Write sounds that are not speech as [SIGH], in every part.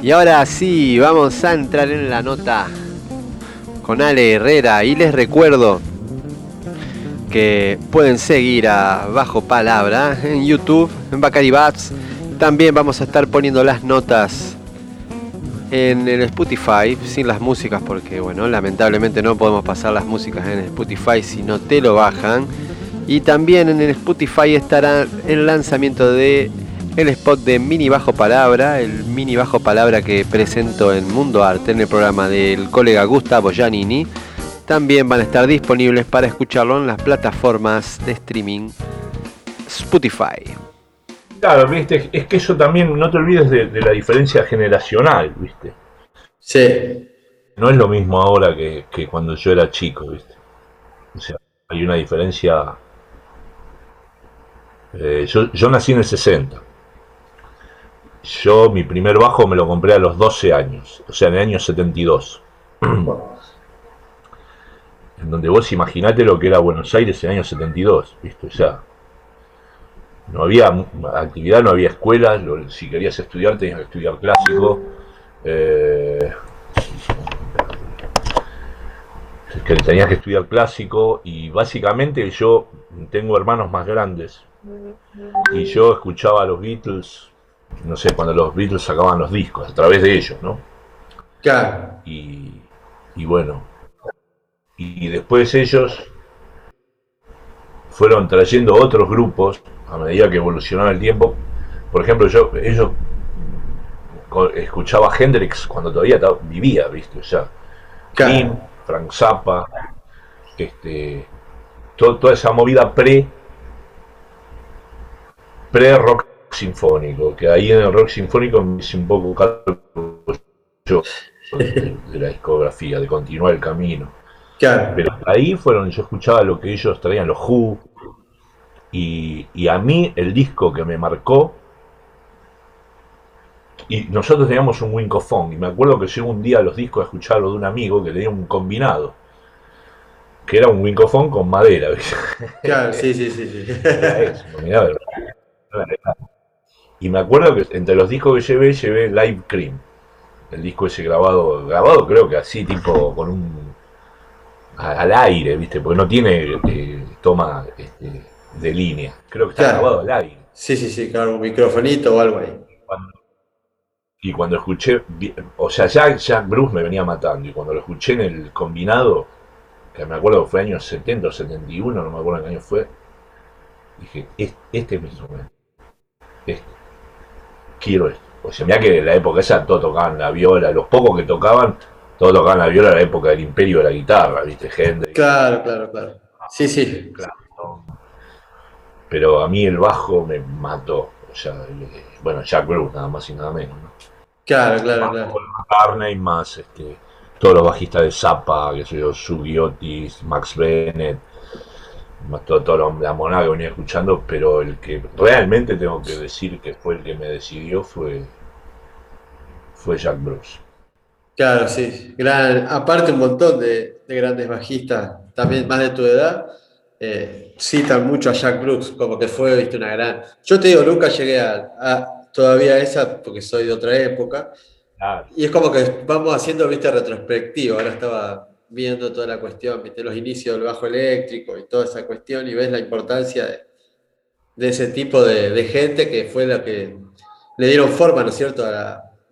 Y ahora sí, vamos a entrar en la nota con Ale Herrera y les recuerdo que pueden seguir a Bajo Palabra en YouTube, en Bacari Bats. También vamos a estar poniendo las notas en el Spotify, sin las músicas, porque bueno, lamentablemente no podemos pasar las músicas en Spotify si no te lo bajan. Y también en el Spotify estará el lanzamiento de el spot de Mini Bajo Palabra, el Mini Bajo Palabra que presento en Mundo Arte en el programa del colega Gustavo Giannini. También van a estar disponibles para escucharlo en las plataformas de streaming Spotify. Claro, viste, es que eso también, no te olvides de, la diferencia generacional, viste. Sí. No es lo mismo ahora que, cuando yo era chico, viste. O sea, hay una diferencia. Eh, yo, yo nací en el 60. Yo mi primer bajo me lo compré a los 12 años, o sea, en el año 72. [CLEARS THROAT] en donde vos imaginate lo que era Buenos Aires en el año 72, ¿viste? O sea, no había actividad, no había escuelas, si querías estudiar tenías que estudiar clásico. Eh, que tenías que estudiar clásico y básicamente yo tengo hermanos más grandes y yo escuchaba a los Beatles, no sé, cuando los Beatles sacaban los discos, a través de ellos, ¿no? Claro. Y, y bueno, y después ellos fueron trayendo otros grupos a medida que evolucionaba el tiempo. Por ejemplo, yo ellos escuchaba Hendrix cuando todavía vivía, ¿viste? O sea, Frank Zappa, este, toda esa movida pre pre rock sinfónico, que ahí en el rock sinfónico me hice un poco yo [LAUGHS] de, la discografía, de continuar el camino. Pero ahí fueron, yo escuchaba lo que ellos traían, los Who, y, a mí el disco que me marcó, y nosotros teníamos un Wincofone, y me acuerdo que llegó un día a los discos a escucharlo de un amigo que tenía un combinado, que era un Wincofone con madera. Claro, sí, sí, sí. sí. [LAUGHS] Y me acuerdo que entre los discos que llevé, llevé Live Cream, el disco ese grabado, grabado creo que así, tipo con un al aire, ¿viste? Porque no tiene eh, toma este, de línea. Creo que está grabado al aire. Sí, sí, sí, claro, un microfonito o algo ahí. y cuando escuché, o sea, ya Jack Bruce me venía matando, y cuando lo escuché en el combinado, que me acuerdo que fue año 70 o 71, no me acuerdo qué año fue, dije, este es mi instrumento. Este. Quiero esto. O sea, mira que en la época esa todos tocaban la viola, los pocos que tocaban, todos tocaban la viola en la época del imperio de la guitarra, ¿viste? Gente. Claro, claro, claro. Sí, sí. Claro pero a mí el bajo me mató. O sea, bueno, Jack Bruce, nada más y nada menos. ¿no? Claro, claro, claro. Carney más este, todos los bajistas de Zappa, que soy yo, Sugiotis, Max Bennett, más todo, todo la monada que venía escuchando, pero el que realmente tengo que decir que fue el que me decidió fue, fue Jack Bruce. Claro, sí. Gran, aparte un montón de, de grandes bajistas, también más de tu edad, eh, citan mucho a Jack Brooks, como que fue ¿viste, una gran. Yo te digo, nunca llegué a, todavía a esa porque soy de otra época. Y es como que vamos haciendo viste retrospectivo. Ahora estaba viendo toda la cuestión, viste los inicios del bajo eléctrico y toda esa cuestión, y ves la importancia de, ese tipo de, gente que fue la que le dieron forma, ¿no es cierto?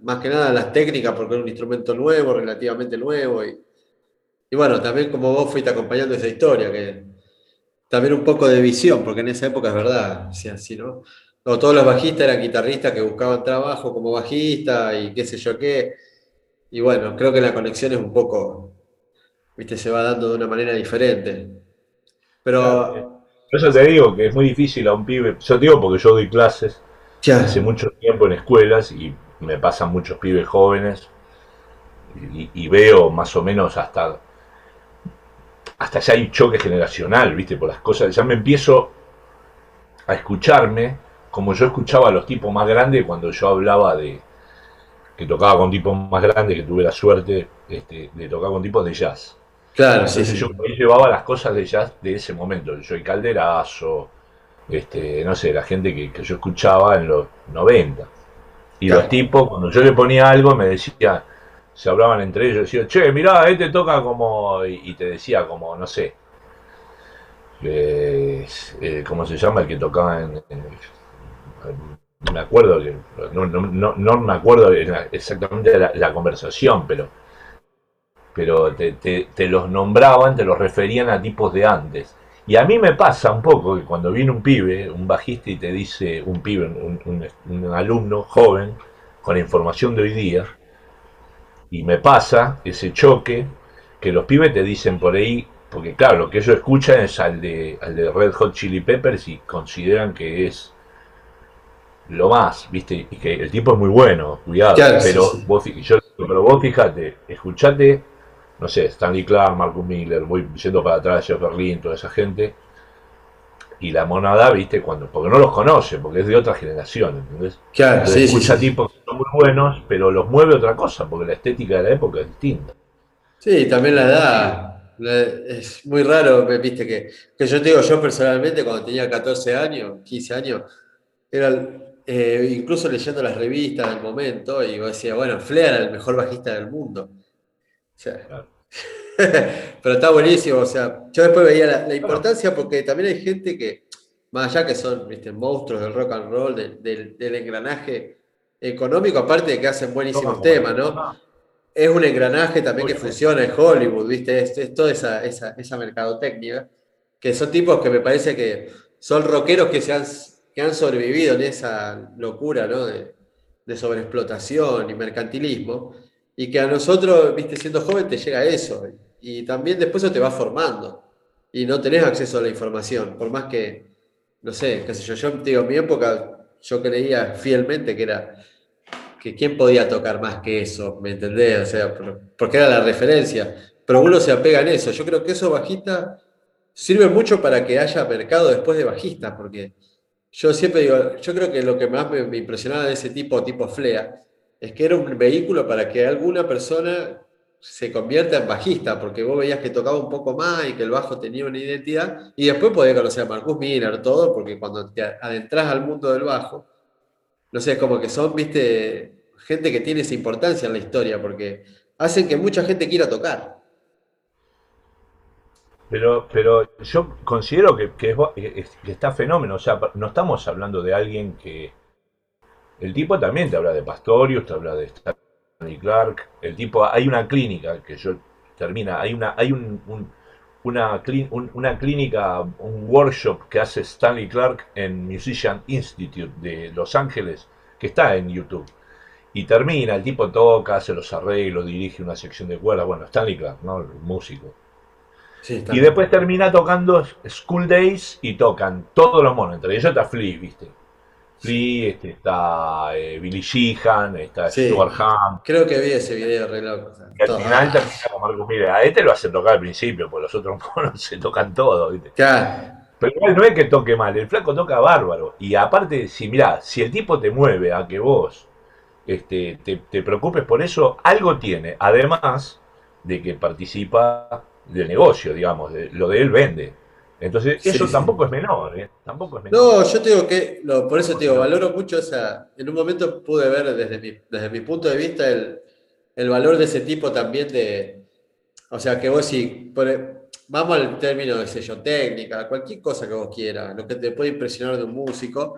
más que nada a las técnicas, porque era un instrumento nuevo, relativamente nuevo. Y, bueno, también como vos fuiste acompañando esa historia, que también un poco de visión, porque en esa época es verdad, así, ¿no? todos los bajistas eran guitarristas que buscaban trabajo como bajista y qué sé yo qué. Y bueno, creo que la conexión es un poco, viste, se va dando de una manera diferente. Pero... eso te digo que es muy difícil a un pibe, yo te digo porque yo doy clases hace mucho tiempo en escuelas y me pasan muchos pibes jóvenes y veo más o menos hasta hasta ya hay choque generacional, ¿viste? Por las cosas. Ya me empiezo a escucharme como yo escuchaba a los tipos más grandes cuando yo hablaba de que tocaba con tipos más grandes, que tuve la suerte este, de tocar con tipos de jazz. Claro, sí, sí. Yo llevaba las cosas de jazz de ese momento. Yo soy Calderazo, este, no sé, la gente que, yo escuchaba en los 90. Y los tipos, cuando yo le ponía algo, me decía, se hablaban entre ellos, decía, che, mirá, este toca como, y, te decía como, no sé, eh, ¿cómo se llama el que tocaba en, no me acuerdo, no, no, no, me acuerdo exactamente la, la conversación, pero, pero te, te, los nombraban, te los referían a tipos de antes. Y a mí me pasa un poco que cuando viene un pibe, un bajista y te dice, un pibe, un, alumno joven, con información de hoy día, y me pasa ese choque que los pibes te dicen por ahí, porque claro, lo que ellos escuchan es al de, al de Red Hot Chili Peppers y consideran que es lo más, ¿viste? Y que el tipo es muy bueno, cuidado, pero, Vos, yo, pero vos fíjate, escuchate no sé, Stanley Clark, Marcus Miller, voy yendo para atrás, Jeff Berlin, toda esa gente. Y la monada, viste, cuando, porque no los conoce, porque es de otra generación, ¿entendés? Claro, sí, escucha tipos que son muy buenos, pero los mueve otra cosa, porque la estética de la época es distinta. Sí, también la edad. Es muy raro, viste, que, que yo te digo, yo personalmente cuando tenía 14 años, 15 años, era eh, incluso leyendo las revistas del momento, y decía, bueno, Flair era el mejor bajista del mundo. [LAUGHS] Pero está buenísimo, o sea, yo después veía la, importancia porque también hay gente que, más allá que son monstruos del rock and roll, del, engranaje económico, aparte de que hacen buenísimos temas, ¿no? Es un engranaje también que funciona en Hollywood, ¿viste? Es, toda esa, esa, mercadotecnia, que son tipos que me parece que son rockeros que, se han, que han sobrevivido en esa locura, ¿no? De, de sobreexplotación y mercantilismo y que a nosotros, viste, siendo joven te llega eso. Y también después eso te va formando. Y no tenés acceso a la información. Por más que, no sé, qué sé yo, yo digo, en mi época yo creía fielmente que era que quién podía tocar más que eso, ¿me entendés? O sea, porque era la referencia. Pero uno se apega en eso. Yo creo que eso bajista sirve mucho para que haya mercado después de bajista, porque yo siempre digo, yo creo que lo que más me impresionaba de ese tipo, tipo Flea, es que era un vehículo para que alguna persona se convierta en bajista, porque vos veías que tocaba un poco más y que el bajo tenía una identidad, y después podías conocer a Marcus Miller, todo, porque cuando te adentras al mundo del bajo, no sé, como que son, viste, gente que tiene esa importancia en la historia, porque hacen que mucha gente quiera tocar. Pero, pero yo considero que, que está fenómeno, o sea, no estamos hablando de alguien que, el tipo también te habla de Pastorius, te habla de Stanley Clark. El tipo, hay una clínica que yo termina, hay una, hay un, una, una clínica, un workshop que hace Stanley Clark en Musician Institute de Los Ángeles, que está en YouTube. Y termina, el tipo toca, hace los arreglos, dirige una sección de cuerdas. Bueno, Stanley Clark, ¿no? El músico. y después termina tocando School Days y tocan todos los monos, entre ellos está Flea, ¿viste? Flea, este, está eh, Billy Sheehan, está Stuart Hunt. Creo que vi ese video re loco. al final termina con Marcus Miller. A este lo hace tocar al principio, porque los otros [LAUGHS] monos se tocan todo, ¿viste? Pero igual no es que toque mal, el flaco toca bárbaro. Y aparte, si mirá, si el tipo te mueve a que vos este, te, te preocupes por eso, algo tiene. Además de que participa del negocio, digamos, de, lo de él vende. Entonces, eso tampoco es menor, ¿eh? Tampoco es menor. No, yo te digo que, por eso te digo, valoro mucho, o sea, en un momento pude ver desde mi, desde mi punto de vista el, valor de ese tipo también de, o sea, que vos si, vamos al término de sello técnica, cualquier cosa que vos quieras, lo que te puede impresionar de un músico,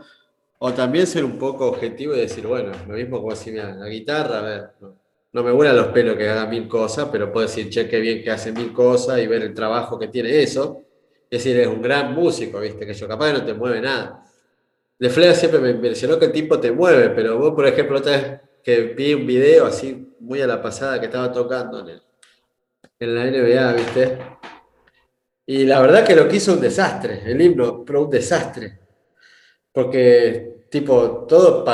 o también ser un poco objetivo y decir, bueno, lo mismo como si la guitarra, a ver, no, me vuelan los pelos que haga mil cosas, pero puedo decir, che, qué bien que hace mil cosas y ver el trabajo que tiene eso es decir, es un gran músico, ¿viste? Que yo capaz no te mueve nada. De Flair siempre me impresionó que el tipo te mueve, pero vos, por ejemplo, otra vez que vi un video así muy a la pasada que estaba tocando en, en la NBA, ¿viste? Y la verdad que lo que hizo un desastre, el himno, pero un desastre. Porque, tipo, todo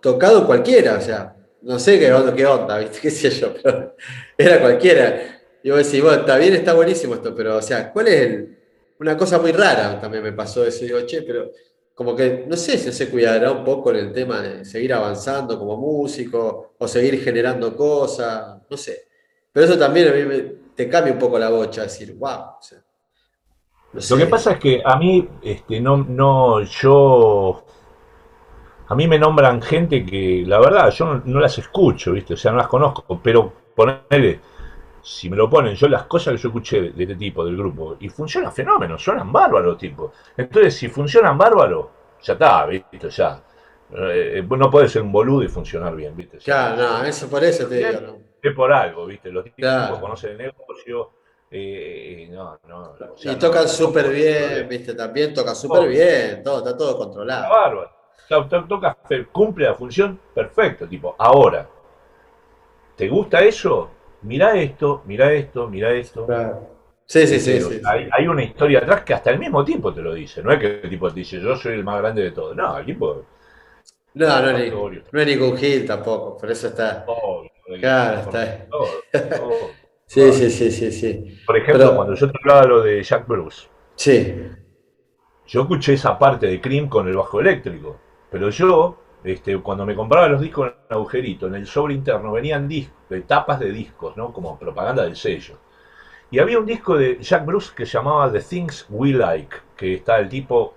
tocado cualquiera, o sea, no sé qué onda, qué onda, [LAUGHS] ¿viste? ¿Qué sé yo? Pero era cualquiera. Y vos decís, bueno, está bien, está buenísimo esto, pero, o sea, ¿cuál es el, una cosa muy rara también me pasó eso. Digo, che, pero como que no sé si se cuidará un poco en el tema de seguir avanzando como músico o seguir generando cosas, no sé. Pero eso también a mí te cambia un poco la bocha, decir, wow. Lo que pasa es que a mí, este, no, no, yo a mí me nombran gente que, la verdad, yo no, las escucho, ¿viste? O sea, no las conozco, pero ponele, si me lo ponen, yo las cosas que yo escuché de, este tipo, del grupo, y funciona fenómeno, suenan bárbaros, tipo. Entonces, si funcionan bárbaros, ya está, ¿viste? Ya. Eh, no puede ser un boludo y funcionar bien, ¿viste? Claro, no, eso por eso te digo, ¿no? Es por algo, ¿viste? Los tipos conocen el negocio. Eh, no, no, y tocan súper bien, ¿viste? También tocan súper bien, todo, está todo controlado. Bárbaro. Toca, cumple la función perfecto, tipo, ahora, ¿te gusta eso? Mira esto, mira esto, mira esto. Sí, sí, sí, hay, una historia atrás que hasta el mismo tiempo te lo dice. No es que el tipo te dice, yo soy el más grande de todos. No, el tipo. No, no, no, es, ni, no es ningún Gil tampoco. Por eso está. claro, está. [LAUGHS] sí, sí, sí, sí, sí. Por ejemplo, cuando yo te hablaba lo de Jack Bruce. Sí. Yo escuché esa parte de Cream con el bajo eléctrico. Pero yo, este, cuando me compraba los discos en agujerito, en el sobre interno venían tapas de discos, ¿no? Como propaganda del sello. Y había un disco de Jack Bruce que se llamaba The Things We Like, que está el tipo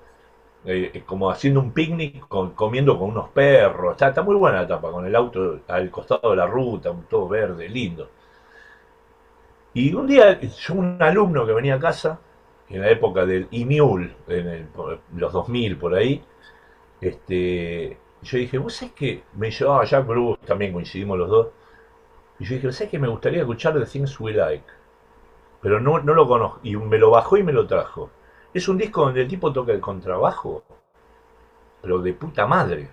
eh, como haciendo un picnic, comiendo con unos perros. Está, muy buena la tapa, con el auto al costado de la ruta, todo verde, lindo. Y un día, yo un alumno que venía a casa, en la época del e-mule, en los 2000 por ahí, este, yo dije, vos sabés que me llevaba Jack Bruce, también coincidimos los dos, y yo dije, ¿sabés que me gustaría escuchar The Things We Like? Pero no, no lo conozco, y me lo bajó y me lo trajo. Es un disco donde el tipo toca el contrabajo, pero de puta madre.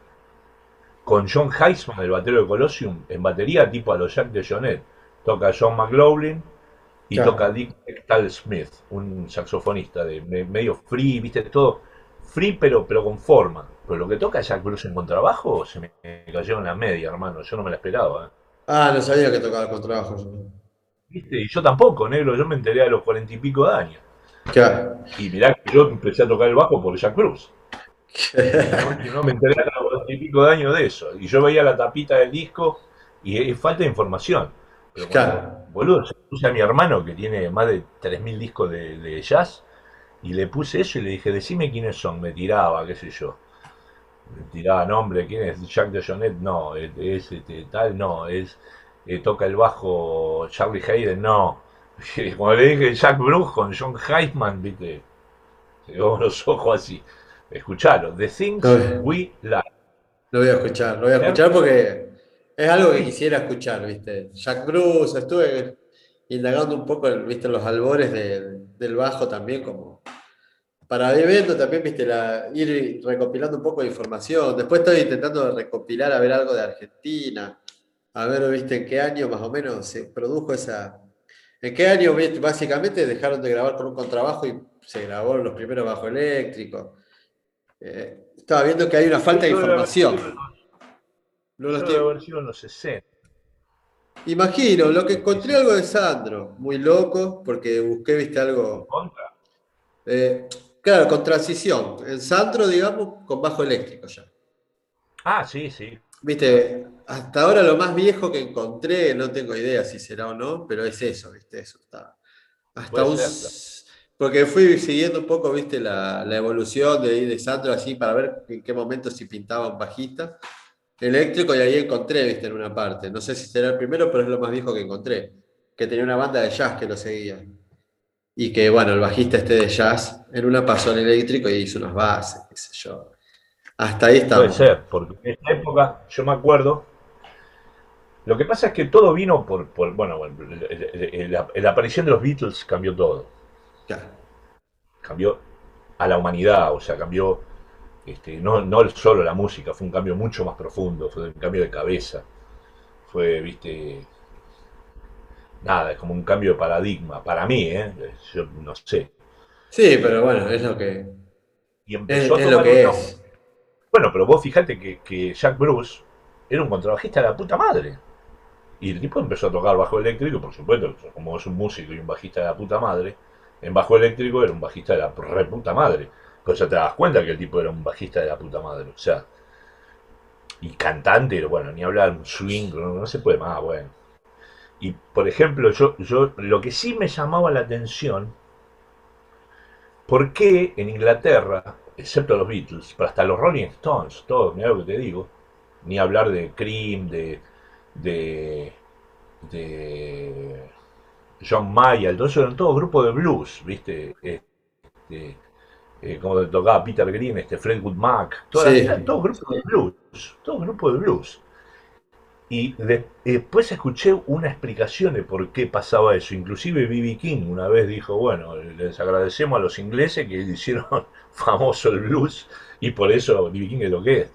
Con John Heisman, el batero de Colosseum, en batería tipo a los Jack de Jonet. Toca John McLaughlin y toca Dick Tal Smith, un saxofonista de medio free, viste, todo free pero, pero con forma. Pero lo que toca Jack Bruce en contrabajo se me cayó en la media, hermano. Yo no me la esperaba. ¿eh? Ah, no sabía que tocaba el contrabajo. ¿Viste? Y yo tampoco, negro. Yo me enteré a los cuarenta y pico de años. Claro. Y mirá que yo empecé a tocar el bajo por Jack Bruce. no, me enteré a los cuarenta y pico de años de eso. Y yo veía la tapita del disco y es falta de información. Pero claro. boludo, se puse a mi hermano que tiene más de 3.000 discos de, de jazz y le puse eso y le dije, decime quiénes son. Me tiraba, qué sé yo tiraba nombre, ¿quién es? Jack de Jonet, no, es, este, tal, no, es eh, toca el bajo Charlie Hayden, no. [LAUGHS] Cuando le dije Jack Bruce con John Heisman, viste, se los ojos así. Escuchalo, The Things We Like. Lo voy a escuchar, lo voy a escuchar porque es algo que quisiera escuchar, viste. Jack Bruce, estuve indagando un poco, viste, los albores del bajo también, como para el evento también, viste, la, ir recopilando un poco de información. Después estoy intentando recopilar a ver algo de Argentina, a ver, viste, en qué año más o menos se produjo esa... ¿En qué año básicamente dejaron de grabar con un contrabajo y se grabó los primeros bajo eléctricos? Eh, estaba viendo que hay una falta de información. No lo estoy... los 60. Imagino, lo que encontré algo de Sandro, muy loco, porque busqué, viste, algo... ¿Contra? Eh, Claro, con transición. En Sandro, digamos, con bajo eléctrico ya. Ah, sí, sí. Viste, hasta ahora lo más viejo que encontré, no tengo idea si será o no, pero es eso, viste, eso está. Hasta un. Porque fui siguiendo un poco, viste, la, evolución de, de Sandro así para ver en qué momento si pintaba un bajista eléctrico y ahí encontré, viste, en una parte. No sé si será el primero, pero es lo más viejo que encontré. Que tenía una banda de jazz que lo seguía y que, bueno, el bajista este de jazz en una pasó al eléctrico y hizo unas bases, qué sé yo. Hasta ahí está. Puede ser, porque en esa época, yo me acuerdo, lo que pasa es que todo vino por, bueno, la, aparición de los Beatles cambió todo. Cambió a la humanidad, o sea, cambió este, no, no solo la música, fue un cambio mucho más profundo, fue un cambio de cabeza, fue, viste, nada, es como un cambio de paradigma, para mí, ¿eh? yo no sé. Sí, pero bueno, es lo que, es, lo que es. Bueno, pero vos fijate que, Jack Bruce era un contrabajista de la puta madre. Y el tipo empezó a tocar bajo eléctrico, por supuesto, como es un músico y un bajista de la puta madre, en bajo eléctrico era un bajista de la re puta madre. Pero ya te das cuenta que el tipo era un bajista de la puta madre. O sea, y cantante, bueno, ni hablar, un swing, no se puede más, bueno. Y por ejemplo, yo, yo lo que sí me llamaba la atención, ¿por qué en Inglaterra, excepto los Beatles, pero hasta los Rolling Stones, todos, mira lo que te digo, ni hablar de Cream, de, de, de John Mayer, todo eso eran todos grupos de blues, ¿viste? Este, eh, como tocaba Peter Green, este Fredwood Mac, todos grupos de blues, todos grupos de blues. Y después escuché una explicación de por qué pasaba eso. Inclusive B.B. King una vez dijo, bueno, les agradecemos a los ingleses que [LAUGHS] hicieron famoso el blues y por eso B.B. King es lo que es.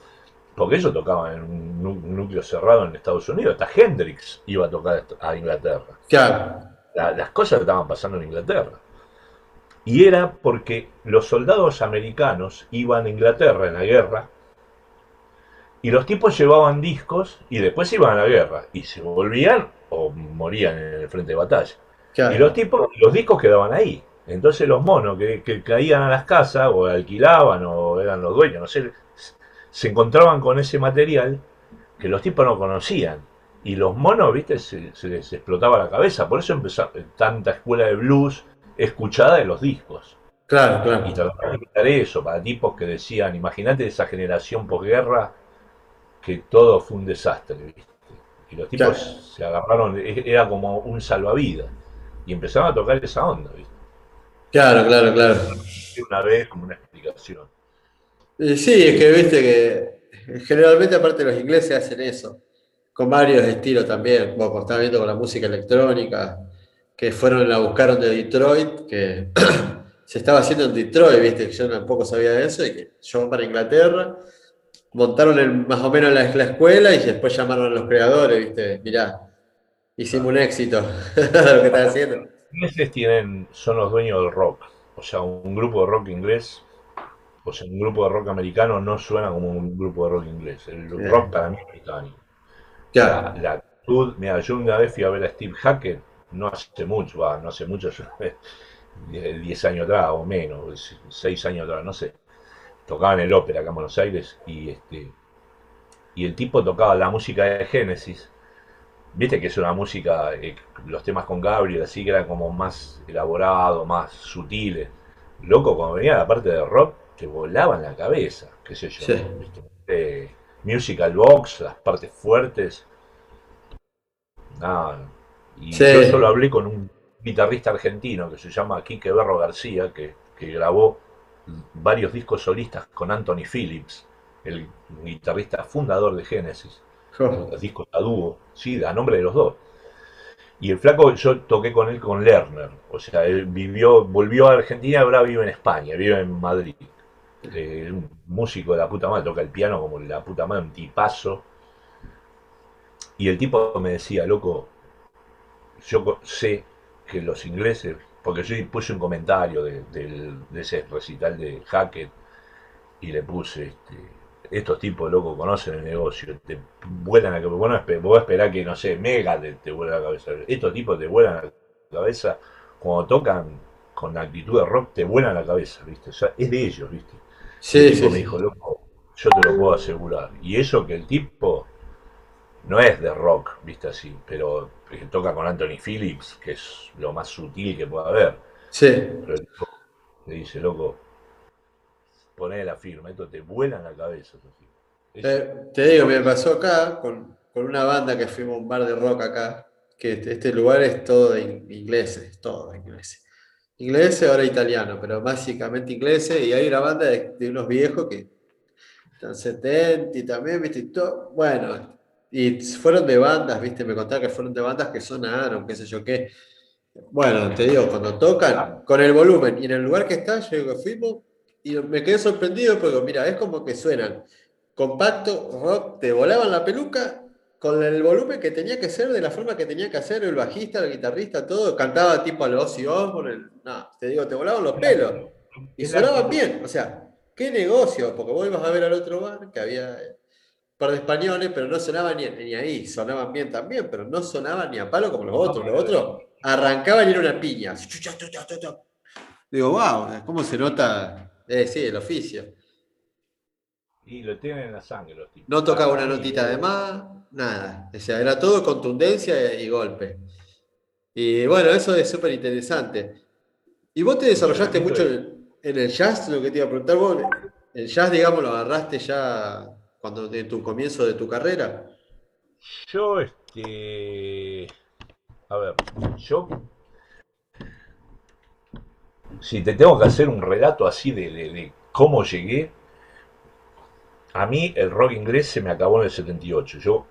Porque ellos tocaban en un núcleo cerrado en Estados Unidos. Hasta Hendrix iba a tocar a Inglaterra. Claro. las cosas estaban pasando en Inglaterra. Y era porque los soldados americanos iban a Inglaterra en la guerra y los tipos llevaban discos y después iban a la guerra. Y se volvían o morían en el frente de batalla. Y los tipos, los discos quedaban ahí. Entonces los monos que, caían a las casas o alquilaban o eran los dueños, no sé, se encontraban con ese material que los tipos no conocían. Y los monos, viste, se, les explotaba la cabeza. Por eso empezó tanta escuela de blues escuchada de los discos. Claro, claro. Y trataban de quitar eso para tipos que decían, imagínate esa generación posguerra que todo fue un desastre, ¿viste? Y los tipos se agarraron, e-, era como un salvavidas. Y empezaron a tocar esa onda, ¿viste? Claro, claro, claro. Una vez como una explicación. Sí, es que viste que generalmente aparte los ingleses hacen eso, con varios estilos también, como estaba viendo con la música electrónica, que fueron, la buscaron de Detroit, que [CLEARS THROAT] se estaba haciendo en Detroit, viste, yo tampoco sabía de eso, y que yo para Inglaterra, montaron más o menos la, la, escuela y después llamaron a los creadores, ¿viste? Mirá, hicimos un éxito [LAUGHS] lo que están haciendo. Ingleses tienen, son los dueños del rock. O sea, un grupo de rock inglés, o sea, un grupo de rock americano no suena como un grupo de rock inglés. El rock para mí es británico. Ya. La, actitud, mira, yo una vez fui a ver a Steve Hackett, no hace mucho, va, no hace mucho, [LAUGHS] 10 años atrás o menos, 6 años atrás, no sé tocaba en el ópera acá en Buenos Aires y este y el tipo tocaba la música de Génesis. Viste que es una música, eh, los temas con Gabriel, así que eran como más elaborados, más sutiles. Loco, cuando venía la parte de rock, te volaban la cabeza, qué sé yo. Eh, musical box, las partes fuertes. Nada. Y yo solo hablé con un guitarrista argentino que se llama Quique Berro García, que, que grabó varios discos solistas con Anthony Phillips, el guitarrista fundador de Genesis, los discos a dúo, sí, a nombre de los dos. Y el flaco, yo toqué con él con Lerner, o sea, él vivió, volvió a Argentina, ahora vive en España, vive en Madrid. Eh, un músico de la puta madre, toca el piano como la puta madre, un tipazo. Y el tipo me decía, loco, yo sé que los ingleses porque yo puse un comentario de, ese recital de Hackett y le puse, este, estos tipos locos conocen el negocio, te vuelan a la cabeza, vos a esperar que, no sé, Mega te, te vuela la cabeza, estos tipos te vuelan a la cabeza, cuando tocan con actitud de rock, te vuelan la cabeza, ¿viste? O sea, es de ellos, ¿viste? Sí, el tipo me dijo, loco, yo te lo puedo asegurar. Y eso que el tipo no es de rock, viste así, pero toca con Anthony Phillips, que es lo más sutil que pueda haber. Sí. Pero el le dice, loco, poné la firma, esto te vuela en la cabeza. te digo, me pasó acá con, una banda que fuimos a un bar de rock acá, que este, este lugar es todo de ingleses, todo de ingleses. Ingleses, ahora italiano, pero básicamente ingleses, y hay una banda de, unos viejos que están 70 y también, viste, todo, bueno, y fueron de bandas, viste, me contaron que fueron de bandas que sonaron, qué sé yo qué. Bueno, te digo, cuando tocan, con el volumen y en el lugar que está, yo digo, fuimos y me quedé sorprendido porque, mira, es como que suenan compacto, rock, te volaban la peluca con el volumen que tenía que ser, de la forma que tenía que hacer el bajista, el guitarrista, todo, cantaba tipo a los Ozzy Osbourne, no, te digo, te volaban los pelos y sonaban bien, o sea, qué negocio, porque vos ibas a ver al otro bar que había par de españoles, pero no sonaban ni, ni, ahí, sonaban bien también, pero no sonaban ni a palo como los otros. Los otros arrancaban y era una piña. Digo, wow, ¿cómo se nota? Eh, sí, el oficio. Y lo tienen en la sangre los tipos. No tocaba una notita de más, nada. O sea, era todo contundencia y golpe. Y bueno, eso es súper interesante. Y vos te desarrollaste mucho en el jazz, lo que te iba a preguntar vos, el jazz, digamos, lo agarraste ya cuando de tu comienzo de tu carrera. Yo, este. A ver, yo. Si te tengo que hacer un relato así de, cómo llegué, a mí el rock inglés se me acabó en el 78. Yo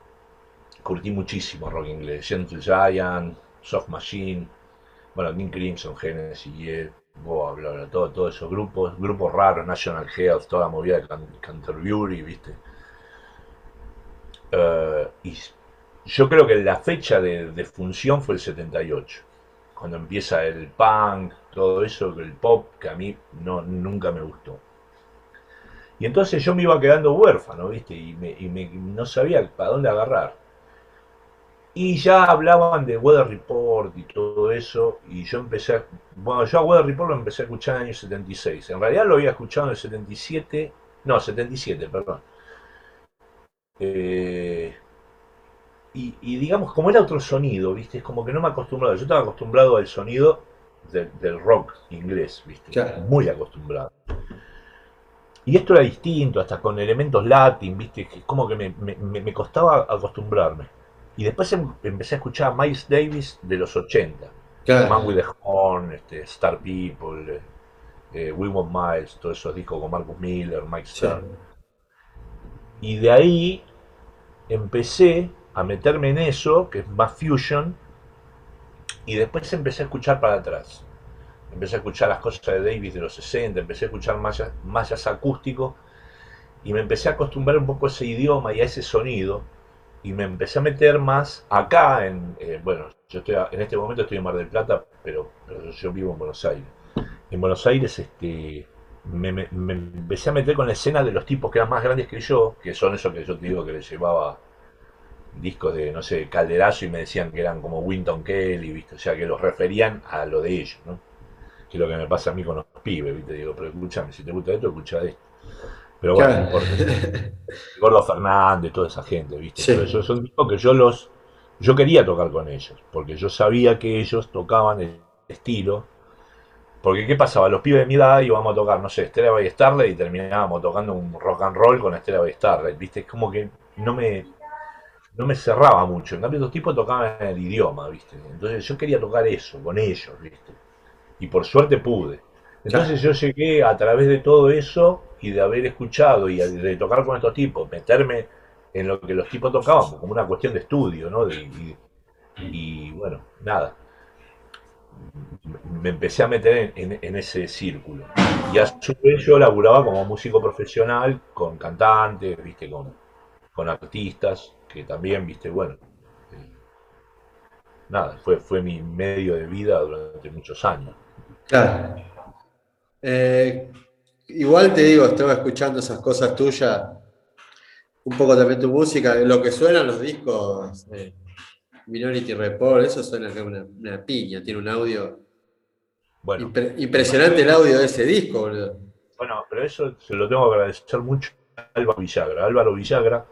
curtí muchísimo rock inglés. Gentle Giant, Soft Machine, bueno, King Crimson, Genesis, bla, bla, bla, todo, todos esos grupos, grupos raros, National Health, toda la movida de Canterbury, ¿viste? Uh, y yo creo que la fecha de, función fue el 78, cuando empieza el punk, todo eso, el pop, que a mí no, nunca me gustó. Y entonces yo me iba quedando huérfano, ¿viste? Y, me, no sabía para dónde agarrar. Y ya hablaban de Weather Report y todo eso, y yo empecé, a, bueno, yo a Weather Report lo empecé a escuchar en el año 76. En realidad lo había escuchado en el 77, no, 77, perdón. Eh, y, digamos, como era otro sonido, ¿viste? Es como que no me acostumbrado. Yo estaba acostumbrado al sonido del rock inglés, ¿viste? Muy acostumbrado. Y esto era distinto, hasta con elementos latin, ¿viste? Es como que me, costaba acostumbrarme. Y después em, empecé a escuchar a Miles Davis de los 80. Man with the Horn, este, Star People, eh, eh Miles, todos esos discos con Marcus Miller, Mike Stern. Y de ahí empecé a meterme en eso, que es más fusion, y después empecé a escuchar para atrás. Empecé a escuchar las cosas de Davis de los 60, empecé a escuchar más, más acústico, y me empecé a acostumbrar un poco a ese idioma y a ese sonido, y me empecé a meter más acá, en, eh, bueno, yo estoy, en este momento estoy en Mar del Plata, pero, yo vivo en Buenos Aires. En Buenos Aires este, me, me, empecé a meter con la escena de los tipos que eran más grandes que yo, que son esos que yo te digo que les llevaba discos de, no sé, Calderazo y me decían que eran como Winton Kelly, ¿viste? O sea, que los referían a lo de ellos, ¿no? Que es lo que me pasa a mí con los pibes, ¿viste? Digo, pero escúchame, si te gusta esto, escucha esto. Pero bueno, no importa. [LAUGHS] Gordo Fernández, toda esa gente, ¿viste? Pero son discos que yo los. Yo quería tocar con ellos, porque yo sabía que ellos tocaban el estilo. Porque, ¿qué pasaba? Los pibes de mi edad íbamos a tocar, no sé, Estela Bay Starlight y terminábamos tocando un rock and roll con Estela Bay Starlight, ¿viste? Es como que no me no me cerraba mucho. En cambio, estos tipos tocaban el idioma, ¿viste? Entonces yo quería tocar eso, con ellos, ¿viste? Y por suerte pude. Entonces yo llegué a través de todo eso y de haber escuchado y de tocar con estos tipos, meterme en lo que los tipos tocaban, como una cuestión de estudio, ¿no? y, bueno, nada. Me empecé a meter en, ese círculo. Y a su vez yo laburaba como músico profesional con cantantes, ¿viste? Con, con artistas que también, viste, bueno, eh, nada, fue, fue mi medio de vida durante muchos años. Claro. Eh, igual te digo, estaba escuchando esas cosas tuyas, un poco también tu música, lo que suenan los discos, Minority Report, eso suena como una, piña, tiene un audio bueno, impresionante el audio de ese disco, boludo. Bueno, pero eso se lo tengo que agradecer mucho a Álvaro Villagra. Álvaro Villagra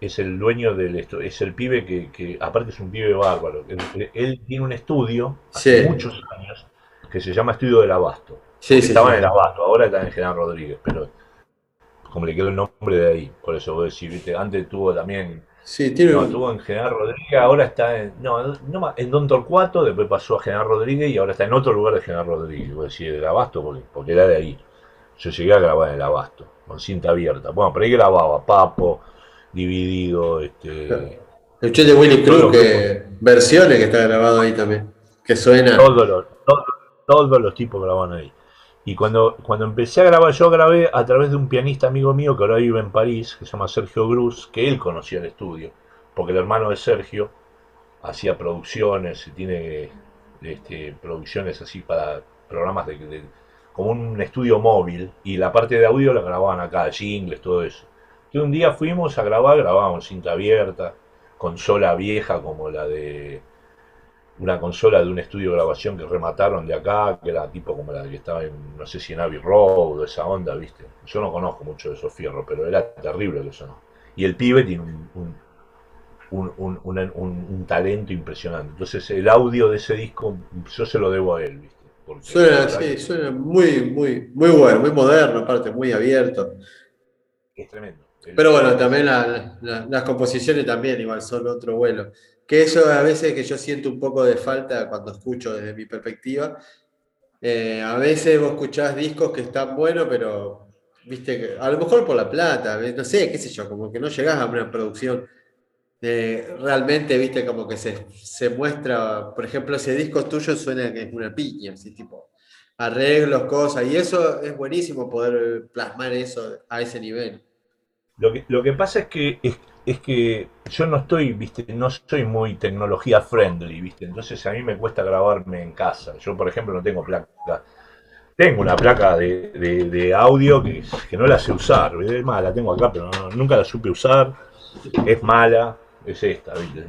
es el dueño del es el pibe que, aparte es un pibe bárbaro. Él, tiene un estudio hace muchos años que se llama Estudio del Abasto. estaba en el Abasto, ahora está en General Rodríguez, pero como le quedó el nombre de ahí, por eso vos decís, ¿viste? antes tuvo también Sí, tiene no, estuvo en General Rodríguez, ahora está en. No, no en Don Torcuato, después pasó a General Rodríguez y ahora está en otro lugar de General Rodríguez. Voy a decir, del Abasto, porque, porque, era de ahí. Yo llegué a grabar en el Abasto, con cinta abierta. Bueno, pero ahí grababa Papo, dividido. Este, El de Willy Cruz, que, versiones que está grabado ahí también, que suena. Todos los, todos, los tipos graban ahí. Y cuando, cuando empecé a grabar, yo grabé a través de un pianista amigo mío que ahora vive en París, que se llama Sergio Gruz, que él conocía el estudio, porque el hermano de Sergio hacía producciones, tiene este, producciones así para programas de, como un estudio móvil, y la parte de audio la grababan acá, jingles, todo eso. Un día fuimos a grabar, grabábamos cinta abierta, consola vieja como la de una consola de un estudio de grabación que remataron de acá, que era tipo como la que estaba en, no sé si en Abbey Road o esa onda, ¿viste? Yo no conozco mucho de esos fierros, pero era terrible que sonó. Y el pibe tiene un, un, talento impresionante. Entonces el audio de ese disco yo se lo debo a él, ¿viste? Suena, sí, suena muy, muy, muy bueno, muy moderno, aparte, muy abierto. Es tremendo. Pero bueno, también las composiciones también igual son otro vuelo. Que eso a veces que yo siento un poco de falta cuando escucho desde mi perspectiva. Eh, a veces vos escuchás discos que están buenos, pero viste a lo mejor por la plata, no sé, qué sé yo, como que no llegás a una producción realmente, viste, como que se, se, muestra, por ejemplo, ese disco tuyo suena que es una piña, así tipo arreglos, cosas, y eso es buenísimo poder plasmar eso a ese nivel. Lo que, lo que pasa es que es, que yo no estoy, viste, no soy muy tecnología friendly, viste, entonces a mí me cuesta grabarme en casa. Yo, por ejemplo, no tengo placa. Tengo una placa de, audio que, que, no la sé usar, es más, la tengo acá, pero nunca la supe usar, es mala, es esta, ¿viste?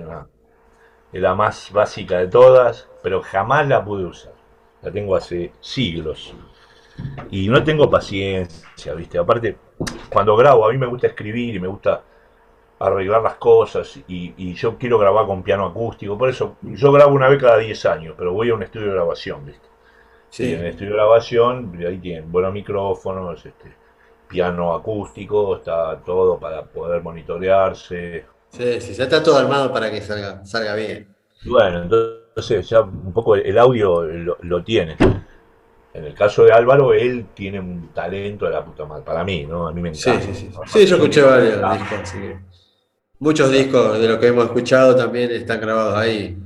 Es la más básica de todas, pero jamás la pude usar. La tengo hace siglos. Y no tengo paciencia, ¿viste? Aparte, cuando grabo, a mí me gusta escribir y me gusta arreglar las cosas y, yo quiero grabar con piano acústico. Por eso, yo grabo una vez cada 10 años, pero voy a un estudio de grabación, ¿viste? Sí. Y en el estudio de grabación, ahí tienen buenos micrófonos, este, piano acústico, está todo para poder monitorearse, Sí, sí, ya está todo armado para que salga, salga bien. Bueno, entonces ya un poco el audio lo, tiene. En el caso de Álvaro, él tiene un talento de la puta madre. Para mí, ¿no? A mí me encanta. Sí, sí, sí. Sí, yo escuché varios discos, Muchos discos de lo que hemos escuchado también están grabados ahí.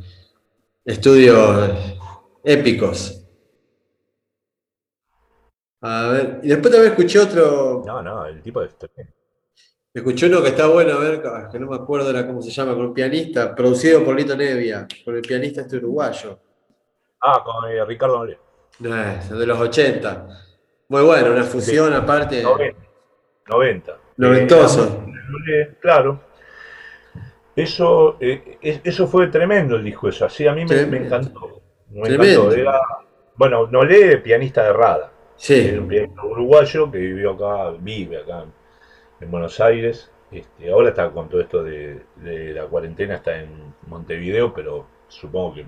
Estudios épicos. A ver, y después también escuché otro. No, no, el tipo de. Escuché uno que está bueno, a ver, que no me acuerdo era cómo se llama, con un pianista, producido por Lito Nevia, con el pianista este uruguayo. Ah, con eh, Ricardo Nole. de los 80. Muy bueno, una fusión aparte. 90. 90. Noventoso. Eh, claro. Eso, eh, eso fue tremendo el disco eso, así a mí me, encantó. Me encantó. bueno, Nole, pianista de Rada. Sí. un pianista uruguayo que vivió acá, vive acá en Buenos Aires. Este, ahora está con todo esto de, la cuarentena, está en Montevideo, pero supongo que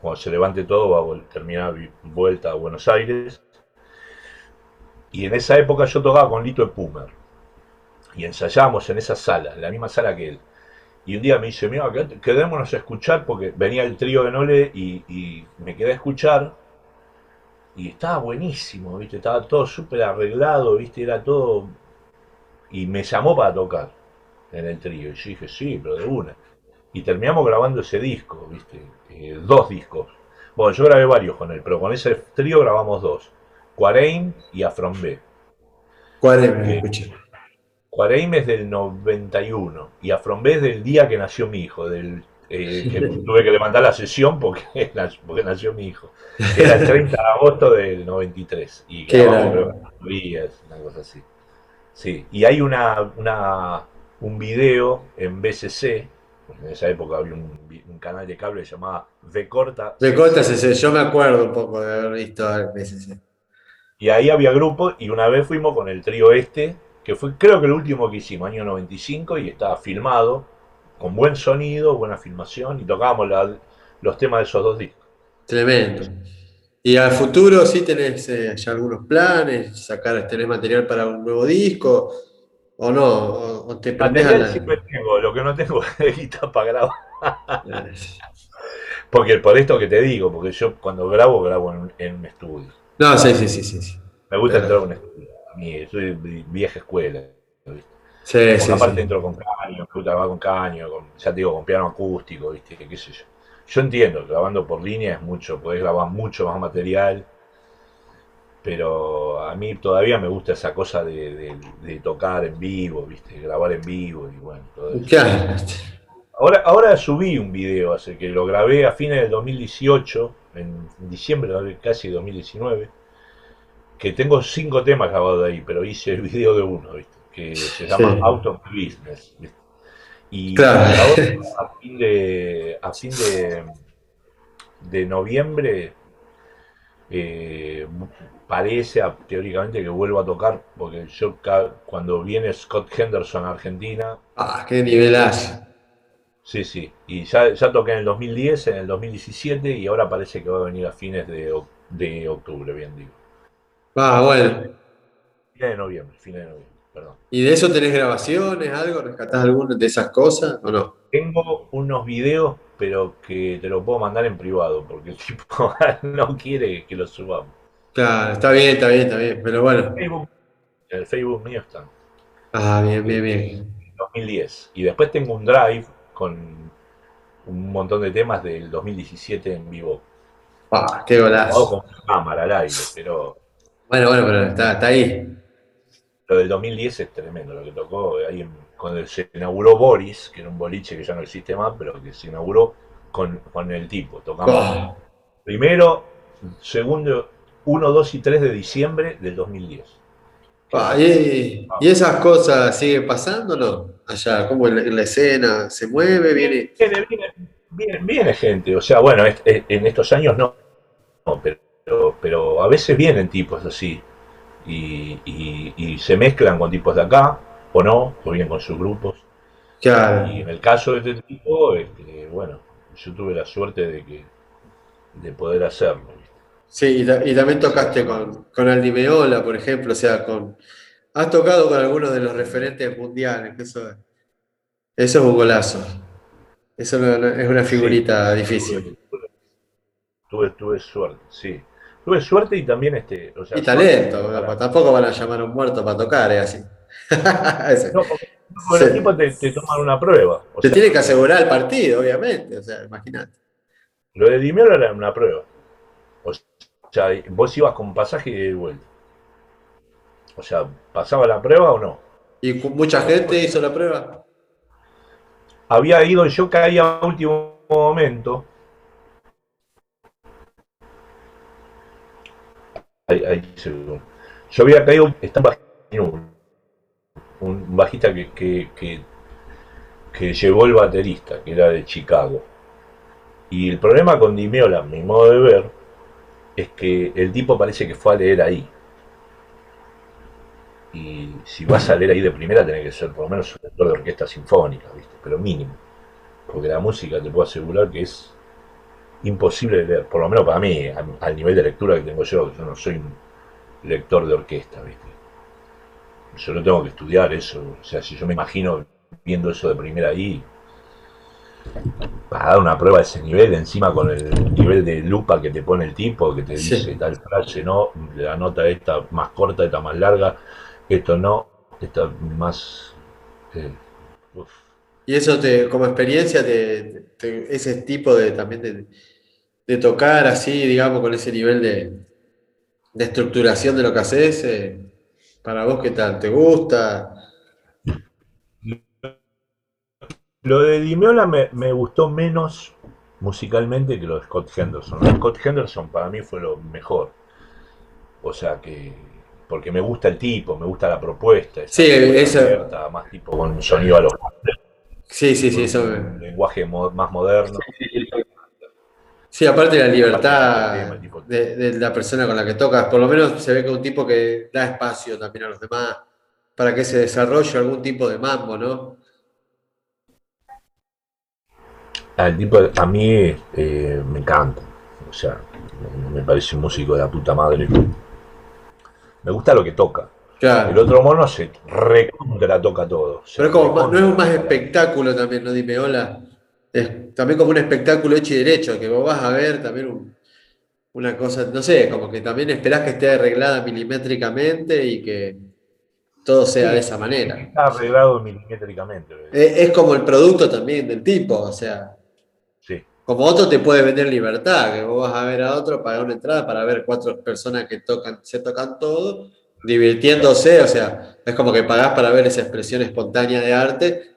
cuando se levante todo va a terminar vuelta a Buenos Aires. Y en esa época yo tocaba con Lito Pumer. Y ensayábamos en esa sala, en la misma sala que él. Y un día me dice, mira, quedémonos a escuchar, porque venía el trío de Nole y, y me quedé a escuchar. Y estaba buenísimo, ¿viste? Estaba todo súper arreglado, ¿viste? Era todo y me llamó para tocar en el trío. Y yo dije, sí, pero de una. Y terminamos grabando ese disco, ¿viste? Eh, dos discos. Bueno, yo grabé varios con él, pero con ese trío grabamos dos. Cuareim y Afrombé. Cuareim, eh, escuché. Cuareim es del 91 y Afrombé es del día que nació mi hijo, del eh, que tuve que levantar la sesión porque, [LAUGHS] porque nació mi hijo. Era el 30 de agosto del 93 y grabamos días, una cosa así. Sí, y hay una, una, un video en BCC, en esa época había un, canal de cable llamado V Corta. V Corta CC, yo me acuerdo un poco de haber visto BCC. Y ahí había grupos y una vez fuimos con el trío este, que fue creo que el último que hicimos, año 95, y estaba filmado, con buen sonido, buena filmación, y tocábamos los temas de esos dos discos. Tremendo. Y al futuro sí tenés eh, ya algunos planes, sacar, tenés material para un nuevo disco, o no, o, te siempre tengo, lo que no tengo es guitarra para grabar. [LAUGHS] porque por esto que te digo, porque yo cuando grabo, grabo en, un estudio. No, sí, sí, sí, sí. Me gusta entrar a un estudio. Mí, soy vieja escuela. ¿viste? Sí, sí, aparte entro con caño, con caño, con, ya te digo, con piano acústico, ¿viste? qué sé yo. Yo entiendo, grabando por línea es mucho, podés grabar mucho más material, pero a mí todavía me gusta esa cosa de, tocar en vivo, ¿viste? Grabar en vivo y bueno, todo eso. Ahora, ahora subí un video, así que lo grabé a fines del 2018, en diciembre casi 2019, que tengo cinco temas grabados ahí, pero hice el video de uno, ¿viste? Que se llama Out of Business, ¿viste? Y a fin de, a fin de, de noviembre eh, parece teóricamente que vuelvo a tocar, porque yo cuando viene Scott Henderson a Argentina... Ah, qué nivel Sí, sí. Y ya, ya toqué en el 2010, en el 2017 y ahora parece que va a venir a fines de de octubre, bien digo. Ah, bueno. Fines de noviembre, fines de noviembre, perdón. ¿Y de eso tenés grabaciones, algo? ¿Rescatás alguna de esas cosas o no? Tengo unos videos, pero que te lo puedo mandar en privado, porque el tipo [LAUGHS] no quiere que los subamos. Claro, está bien, está bien, está bien, pero bueno. En el Facebook mío están. Ah, bien, bien, bien. 2010. Y después tengo un drive con un montón de temas del 2017 en vivo. Ah, qué golazo. con cámara al aire, pero. Bueno, bueno, pero está, está ahí. Lo del 2010 es tremendo, lo que tocó ahí cuando se inauguró Boris, que era un boliche que ya no existe más, pero que se inauguró con, con el tipo. Tocamos oh. primero, segundo, 1, 2 y 3 de diciembre del 2010. Ah, y, esas cosas siguen pasando, ¿no? Allá, como en la, escena, se mueve, viene. Viene, viene, gente, o sea, bueno, en estos años no, pero, pero a veces vienen tipos así y, se mezclan con tipos de acá, o no, o bien con sus grupos. Claro. Y en el caso de este tipo, este, bueno, yo tuve la suerte de que de poder hacerlo. Sí, y, también tocaste con, con Aldi Meola, por ejemplo, o sea, con has tocado con algunos de los referentes mundiales, eso, eso es un golazo. Eso es una figurita difícil. Tuve, tuve suerte, sí. Tuve suerte y también este. y talento, tampoco van a llamar a un muerto para tocar, es así. [LAUGHS] no, porque, el equipo te, te, toman una prueba. te tiene que asegurar el partido, obviamente, o sea, imagínate. Lo de Dimero era una prueba. O sea, vos ibas con pasaje y de vuelta. O sea, ¿pasaba la prueba o no? ¿Y mucha gente hizo la prueba? Había ido, yo caí a último momento, Yo había caído, estaba un, un bajista que, que, que, llevó el baterista, que era de Chicago. Y el problema con Dimiola, mi modo de ver, es que el tipo parece que fue a leer ahí. Y si vas a leer ahí de primera, tenés que ser por lo menos un lector de orquesta sinfónica, ¿viste? pero mínimo. Porque la música te puedo asegurar que es imposible de leer, por lo menos para mí, al, nivel de lectura que tengo yo, yo no soy un lector de orquesta, ¿viste? Yo no tengo que estudiar eso, o sea, si yo me imagino viendo eso de primera ahí, para dar una prueba de ese nivel, encima con el nivel de lupa que te pone el tipo, que te dice tal frase, no, la nota esta más corta, esta más larga, esto no, esta más... Eh, y eso te, como experiencia, ese tipo de también de, de tocar así, digamos, con ese nivel de, estructuración de lo que haces, eh, para vos, ¿qué tal? ¿Te gusta? Lo de Dimiola me, gustó menos musicalmente que lo de Scott Henderson. Lo de Scott Henderson para mí fue lo mejor. O sea que. Porque me gusta el tipo, me gusta la propuesta. Sí, eso. más tipo con sonido a los. Sí, sí, sí, eso. Un lenguaje más moderno. Sí, aparte de la libertad de, la persona con la que tocas, por lo menos se ve que un tipo que da espacio también a los demás para que se desarrolle algún tipo de mambo, ¿no? Al tipo, a mí eh, me encanta, o sea, me, parece un músico de la puta madre. Me gusta lo que toca. El otro mono se recontra toca todo. Pero como, no es un más espectáculo también, ¿no? Dime hola es también como un espectáculo hecho y derecho, que vos vas a ver también una cosa, no sé, como que también esperás que esté arreglada milimétricamente y que todo sea de esa manera. Está arreglado milimétricamente. Es, como el producto también del tipo, o sea. Sí. Como otro te puede vender libertad, que vos vas a ver a otro, pagar una entrada para ver cuatro personas que tocan, se tocan todo, divirtiéndose, o sea, es como que pagás para ver esa expresión espontánea de arte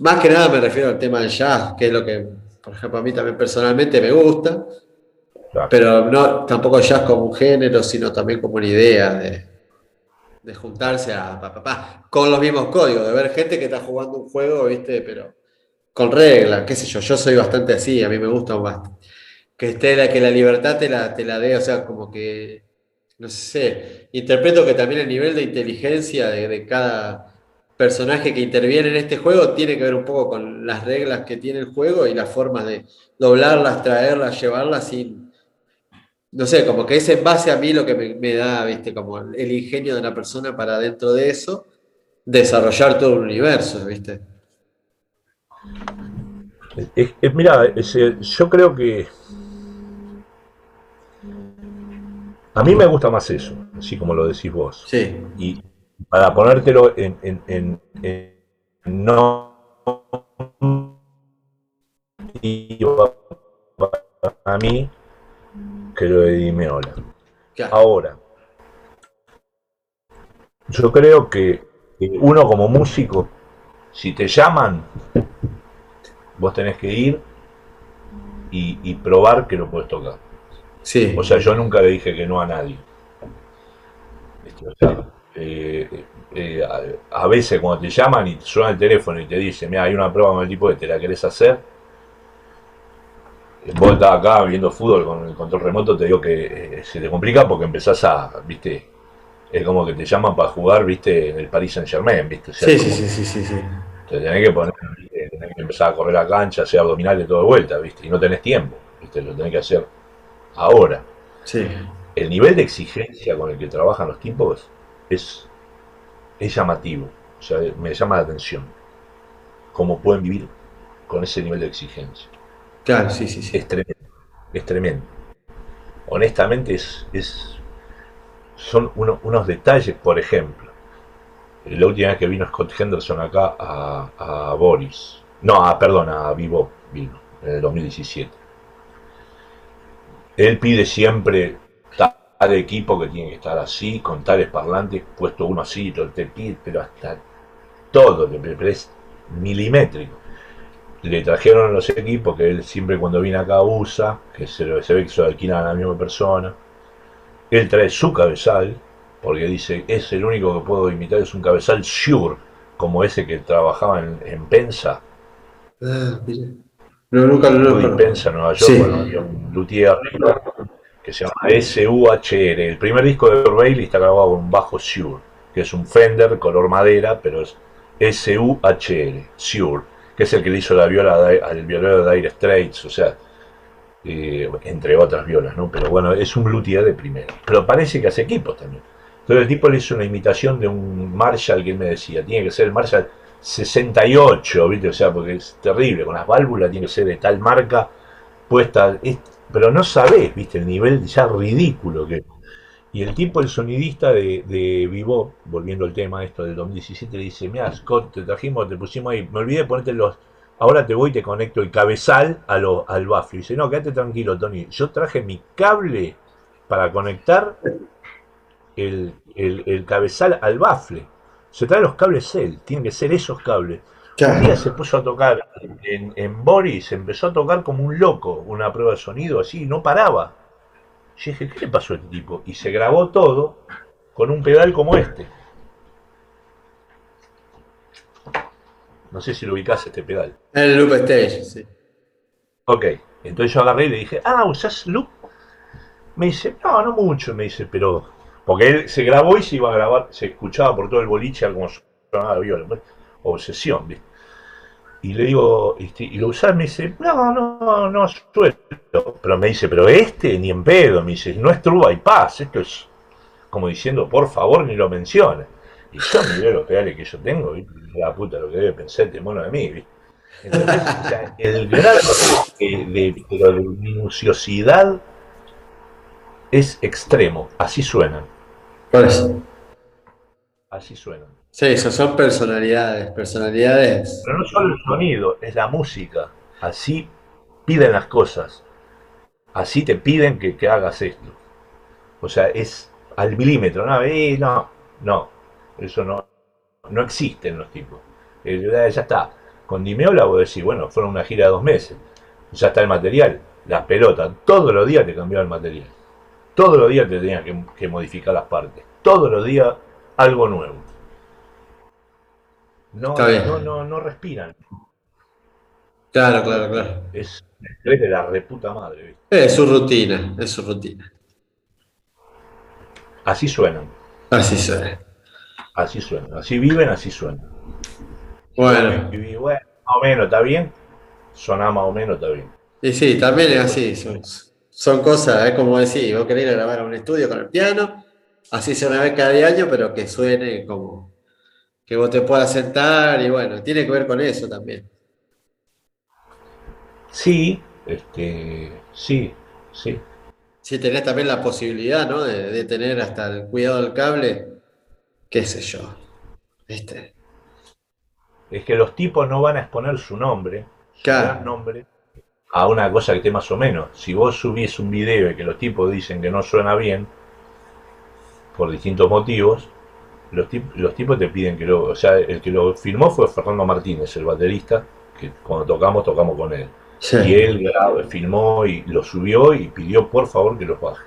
más que nada me refiero al tema del jazz, que es lo que, por ejemplo, a mí también personalmente me gusta, pero no tampoco jazz como un género, sino también como una idea de, juntarse a papá, con los mismos códigos, de ver gente que está jugando un juego, ¿viste? Pero con reglas, qué sé yo, yo soy bastante así, a mí me gusta bastante. Que esté la, que la libertad te la, te la dé, o sea, como que, no sé, interpreto que también el nivel de inteligencia de cada personaje que interviene en este juego tiene que ver un poco con las reglas que tiene el juego y las formas de doblarlas, traerlas, llevarlas sin, no sé, como que es en base a mí lo que me, da, viste, como el ingenio de una persona para dentro de eso, desarrollar todo un universo, viste. mira, yo creo que a mí me gusta más eso, así como lo decís vos. Sí. Y para ponértelo en, en, no a mí que lo de Dimeola. Ahora, yo creo que uno como músico, si te llaman, vos tenés que ir y, probar que lo puedes tocar. Sí. O sea, yo nunca le dije que no a nadie. Eh, eh, a, veces cuando te llaman y suena el teléfono y te dicen, mira, hay una prueba con el tipo que te la querés hacer, vos estás acá viendo fútbol con el control remoto, te digo que eh, se te complica porque empezás a, viste, es como que te llaman para jugar, viste, en el Paris Saint Germain, viste. sí, sí, sí, sí, sí, Te tenés que poner, tenés que empezar a correr la cancha, hacer abdominales todo de vuelta, viste, y no tenés tiempo, viste, lo tenés que hacer ahora. Sí. El nivel de exigencia con el que trabajan los tipos es, es llamativo, o sea, me llama la atención. Cómo pueden vivir con ese nivel de exigencia. Claro, sí, sí, sí. Es tremendo. Es tremendo. Honestamente, es, es son unos detalles, por ejemplo. La última vez que vino Scott Henderson acá a, Boris. No, a, perdón, a Vivo vino, en el 2017. Él pide siempre tal equipo que tiene que estar así, con tales parlantes, puesto uno así, todo te pide, pero hasta todo, pero es milimétrico. Le trajeron los equipos que él siempre cuando viene acá usa, que se, ve que se lo alquilan a la misma persona. Él trae su cabezal, porque dice, es el único que puedo imitar, es un cabezal Shure, como ese que trabajaba en, Pensa. Ah, no, nunca lo En Pensa, Nueva York, bueno, luthier se llama SUHR. El primer disco de Bailey está grabado con un bajo Shure, que es un Fender color madera, pero es SUHR, Shure que es el que le hizo la viola al violero de Dire Straits, o sea, eh, entre otras violas, ¿no? Pero bueno, es un luthier de primero. Pero parece que hace equipos también. Entonces el tipo le hizo una imitación de un Marshall que él me decía, tiene que ser el Marshall 68, ¿viste? O sea, porque es terrible, con las válvulas tiene que ser de tal marca puesta, pero no sabés, ¿viste? El nivel ya ridículo que y el tipo, el sonidista de, de Vivo, volviendo al tema esto del 2017, le dice, mira Scott, te trajimos, te pusimos ahí, me olvidé de ponerte los, ahora te voy y te conecto el cabezal a lo, al bafle. Y dice, no, quédate tranquilo, Tony, yo traje mi cable para conectar el, el, cabezal al bafle. Se trae los cables él, tienen que ser esos cables. Un día se puso a tocar en, en Boris, empezó a tocar como un loco, una prueba de sonido así, no paraba yo dije, ¿qué le pasó a este tipo? Y se grabó todo con un pedal como este. No sé si lo ubicás este pedal. El loop stage, sí. Ok, entonces yo agarré y le dije, ah, ¿usás loop? Me dice, no, no mucho, me dice, pero. Porque él se grabó y se iba a grabar, se escuchaba por todo el boliche como sonaba viola. Obsesión, ¿viste? Y le digo, este, ¿y lo usás? Me dice, no, no, no suelo. Pero me dice, pero este ni en pedo. Me dice, no es true paz Esto es como diciendo, por favor, ni lo menciones. Y yo veo los pedales que yo tengo, y la puta lo que debe pensar este mono de mí, Entonces, el grado de, de, minuciosidad es extremo. Así suenan. Pues. Así suenan. Sí, esas son personalidades, personalidades. Pero no solo el sonido, es la música. Así piden las cosas. Así te piden que, hagas esto. O sea, es al milímetro. No, no, no. Eso no, no existe en los tipos. Eh, ya está. Con Dimeola vos decís, bueno, fueron una gira de dos meses. Ya está el material. Las pelotas. Todos los días te cambiaba el material. Todos los días te tenían que, que modificar las partes. Todos los días algo nuevo. No, no, no, no respiran. Claro, claro, claro. Es estrés de la reputa madre. Es su rutina, es su rutina. Así suenan. Así suenan. Así suenan. Así viven, así suenan. Bueno. bueno. Más o menos, ¿está bien? Suena más o menos, está bien. Y sí, también es así. Son, son cosas, es como decir, vos querés ir a grabar a un estudio con el piano, así se una vez cada año, pero que suene como que vos te puedas sentar y bueno, tiene que ver con eso también. Sí, este, sí, sí. Si tenés también la posibilidad, ¿no? De, tener hasta el cuidado del cable, qué sé yo. ¿Viste? Es que los tipos no van a exponer su nombre, su nombre, a una cosa que esté más o menos. Si vos subís un video y que los tipos dicen que no suena bien, por distintos motivos, los, los tipos te piden que lo. O sea, el que lo filmó fue Fernando Martínez, el baterista, que cuando tocamos, tocamos con él. Y él grabó, filmó y lo subió y pidió por favor que los baje.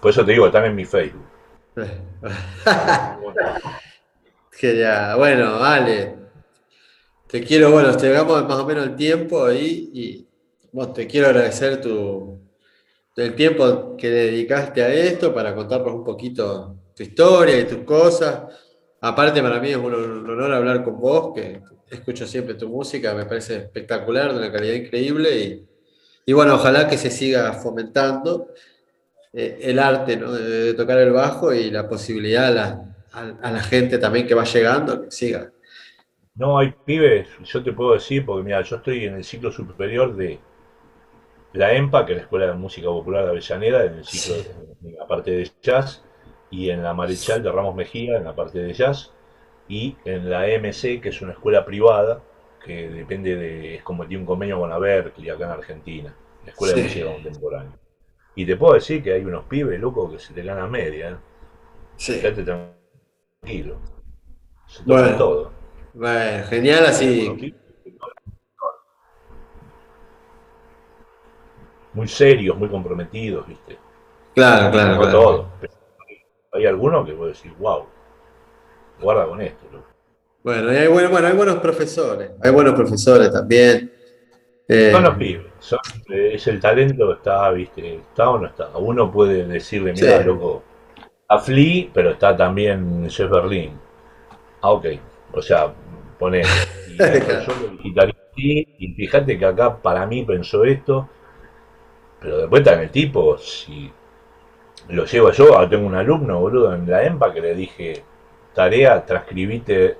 Por eso te digo, están en mi Facebook. [LAUGHS] que ya, bueno, vale. Te quiero, bueno, te damos más o menos el tiempo ahí y te quiero agradecer tu, el tiempo que dedicaste a esto para contarnos un poquito tu historia y tus cosas. Aparte, para mí es un honor hablar con vos, que escucho siempre tu música, me parece espectacular, de una calidad increíble. Y, bueno, ojalá que se siga fomentando eh, el arte de, tocar el bajo y la posibilidad a la, gente también que va llegando que siga. No, hay pibes, yo te puedo decir, porque mira, yo estoy en el ciclo superior de la EMPA, que es la Escuela de Música Popular de Avellaneda, en el ciclo, de la parte de jazz, y en la Marechal de Ramos Mejía, en la parte de jazz, y en la MC, que es una escuela privada, que depende de, es como tiene un convenio con la Berkeley acá en Argentina, la Escuela de Música Contemporánea. Y te puedo decir que hay unos pibes, locos, que se te ganan media, ¿eh? Sí. tranquilo. Se bueno, todo. Bueno, genial así. Muy serios, muy comprometidos, ¿viste? Claro, claro. claro. Todo hay algunos que puedo decir, wow, guarda con esto. Bueno, hay, bueno, hay buenos profesores, hay buenos profesores también. Eh, son los pibes, eh, es el talento, está, viste, está o no está. Uno puede decirle, mira, loco, a Flea, pero está también Jeff Berlin. Ah, ok, o sea, pone. [LAUGHS] Y, y fíjate que acá para mí pensó esto, pero después en el tipo, si lo llevo yo, ahora tengo un alumno, boludo, en la EMPA que le dije, tarea, transcribite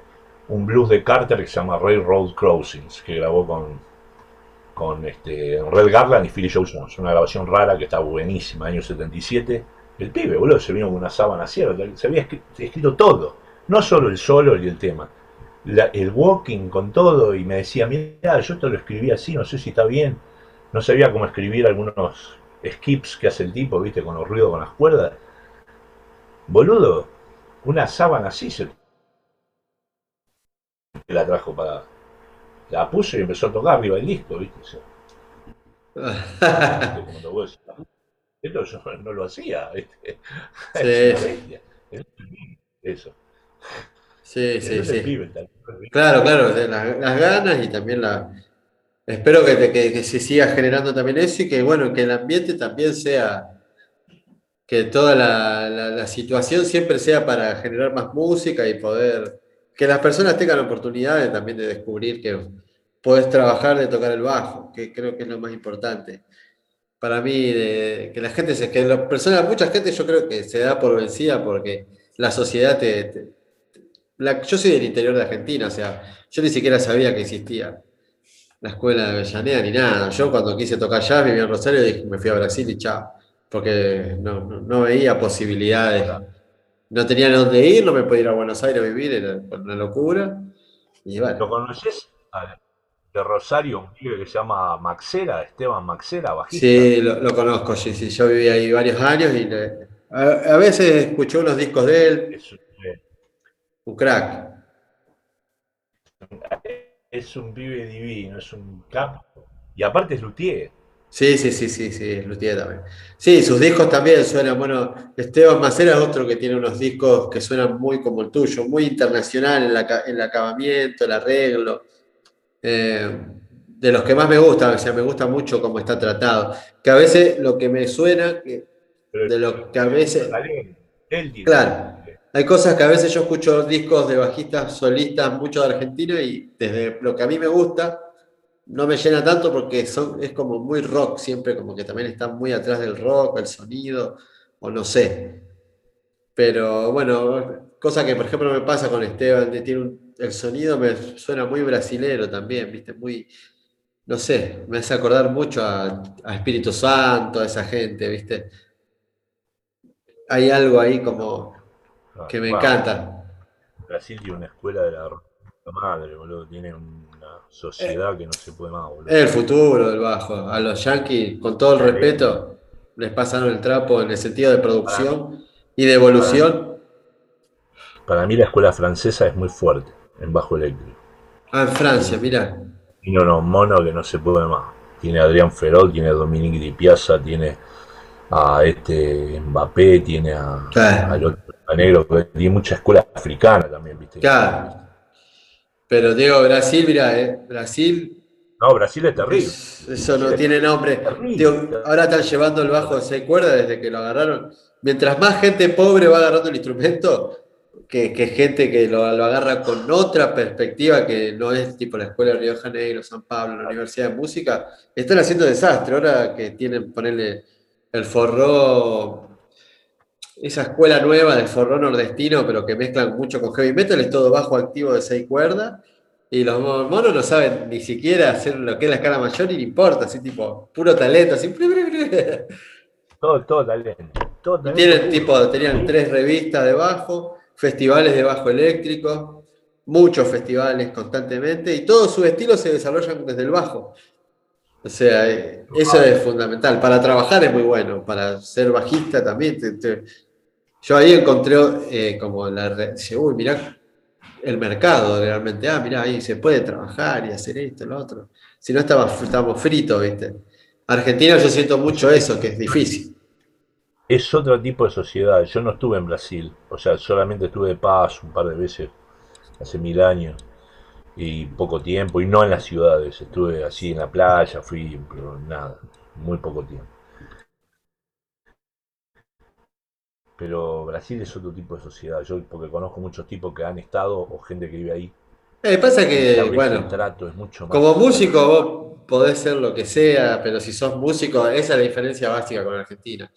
un blues de Carter que se llama Railroad Crossings, que grabó con, con este, Red Garland y Philly Joe Jones, una grabación rara que está buenísima, año 77. El pibe, boludo, se vino con una sábana cielo, se había escrito, todo, no solo el solo y el tema, el walking con todo, y me decía, mira, yo esto lo escribí así, no sé si está bien, no sabía cómo escribir algunos skips que hace el tipo, viste, con los ruidos con las cuerdas. Boludo, una sábana así se la trajo para. La puso y empezó a tocar arriba el disco, viste. [LAUGHS] Esto yo no lo hacía, ¿viste? Sí. Eso. Sí, sí, sí. Claro, claro, las ganas y también la, espero que, se siga generando también eso y que, bueno, que el ambiente también sea, que toda la, situación siempre sea para generar más música y poder, que las personas tengan oportunidades también de descubrir que puedes trabajar de tocar el bajo, que creo que es lo más importante. Para mí, que la gente, que las personas, mucha gente yo creo que se da por vencida porque la sociedad te... yo soy del interior de Argentina, o sea, yo ni siquiera sabía que existía la escuela de Avellaneda ni nada. Yo cuando quise tocar jazz vivía en Rosario y me fui a Brasil y chao, porque no, veía posibilidades. No tenía dónde ir, no me podía ir a Buenos Aires a vivir, era una locura. Y ¿Lo conoces? De Rosario, un tío que se llama Maxera, Esteban Maxera, bajista. Sí, lo, conozco, sí, sí. Yo viví ahí varios años y a, veces escuché unos discos de él. un crack es un pibe divino, es un capo. Y aparte es luthier. Sí, sí, sí, sí, sí, es luthier también. Sí, sus discos también suenan, bueno, Esteban Macera es otro que tiene unos discos que suenan muy como el tuyo, muy internacional en, el acabamiento, el arreglo. Eh, de los que más me gustan, o sea, me gusta mucho cómo está tratado. Que a veces lo que me suena, que, de lo que a veces... Claro, hay cosas que a veces yo escucho discos de bajistas solistas, mucho de Argentina, y desde lo que a mí me gusta, no me llena tanto porque son, es como muy rock siempre, como que también está muy atrás del rock, el sonido, o no sé. Pero bueno, cosa que por ejemplo me pasa con Esteban, tiene el sonido me suena muy brasilero también, viste, muy, no sé, me hace acordar mucho a, Espíritu Santo, a esa gente, viste. Hay algo ahí como que me encanta. Brasil tiene una escuela de la madre, boludo, tiene una sociedad que no se puede más, boludo. Es el futuro del bajo. A los Yankees, con todo el respeto, les pasaron el trapo en el sentido de producción y de evolución. Para mí la escuela francesa es muy fuerte en bajo eléctrico. Ah, en Francia, mira. Tiene unos monos que no se puede más. Tiene a Adrián Ferol, tiene a Dominique Di Piazza, tiene a este Mbappé, tiene a, al otro negro, tiene mucha escuela africana también, ¿viste? Claro. Pero digo, Brasil, mira, eh, Brasil. No, Brasil es terrible. eso no tiene nombre. ahora están llevando el bajo de seis cuerdas desde que lo agarraron. Mientras más gente pobre va agarrando el instrumento, que, gente que lo, agarra con otra perspectiva que no es tipo la Escuela de Río de Janeiro, San Pablo, la Universidad de Música, están haciendo desastre. Ahora que tienen, ponerle el forró, esa escuela nueva del forró nordestino, pero que mezclan mucho con heavy metal, es todo bajo activo de seis cuerdas. Y los monos no saben ni siquiera hacer lo que es la escala mayor y no importa, así tipo, puro talento, así. [LAUGHS] Todo, todo talento. Todo talento. Tienen, tipo, tenían tres revistas de bajo festivales de bajo eléctrico, muchos festivales constantemente, y todos sus estilos se desarrollan desde el bajo. O sea, eh, eso es fundamental. Para trabajar es muy bueno, para ser bajista también. Yo ahí encontré eh, como la... Uy, mirá el mercado realmente. Ah, mirá, ahí se puede trabajar y hacer esto, lo otro. Si no, estamos fritos, ¿viste? Argentina yo siento mucho eso, que es difícil es otro tipo de sociedad. Yo no estuve en Brasil, o sea, solamente estuve de paso un par de veces hace mil años y poco tiempo, y no en las ciudades, estuve así en la playa, fui, pero nada, muy poco tiempo. Pero Brasil es otro tipo de sociedad, yo porque conozco muchos tipos que han estado o gente que vive ahí. Eh, pasa que, bueno, trato es mucho como músico vos podés ser lo que sea, pero si sos músico, esa es la diferencia básica con Argentina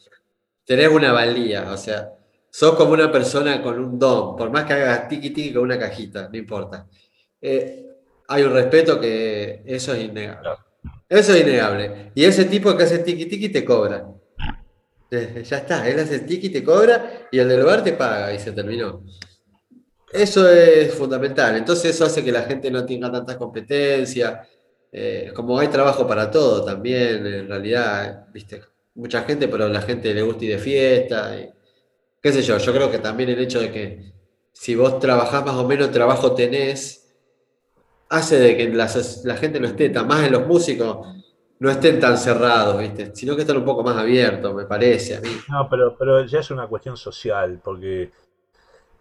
tenés una valía, o sea, sos como una persona con un don, por más que hagas tiki tiki con una cajita, no importa. Eh, hay un respeto que eso es innegable. Eso es innegable. Y ese tipo que hace tiki tiki te cobra. [LAUGHS] Ya está, él hace tiki, te cobra y el del bar te paga y se terminó. Eso es fundamental. Entonces eso hace que la gente no tenga tantas competencias. Eh, como hay trabajo para todo también, en realidad, viste, mucha gente, pero la gente le gusta ir de fiesta. Qué sé yo, yo creo que también el hecho de que si vos trabajás más o menos, trabajo tenés, hace de que la, gente no esté tan, más en los músicos, no estén tan cerrados, ¿viste? Sino que estén un poco más abiertos, me parece a mí. No, pero, pero ya es una cuestión social, porque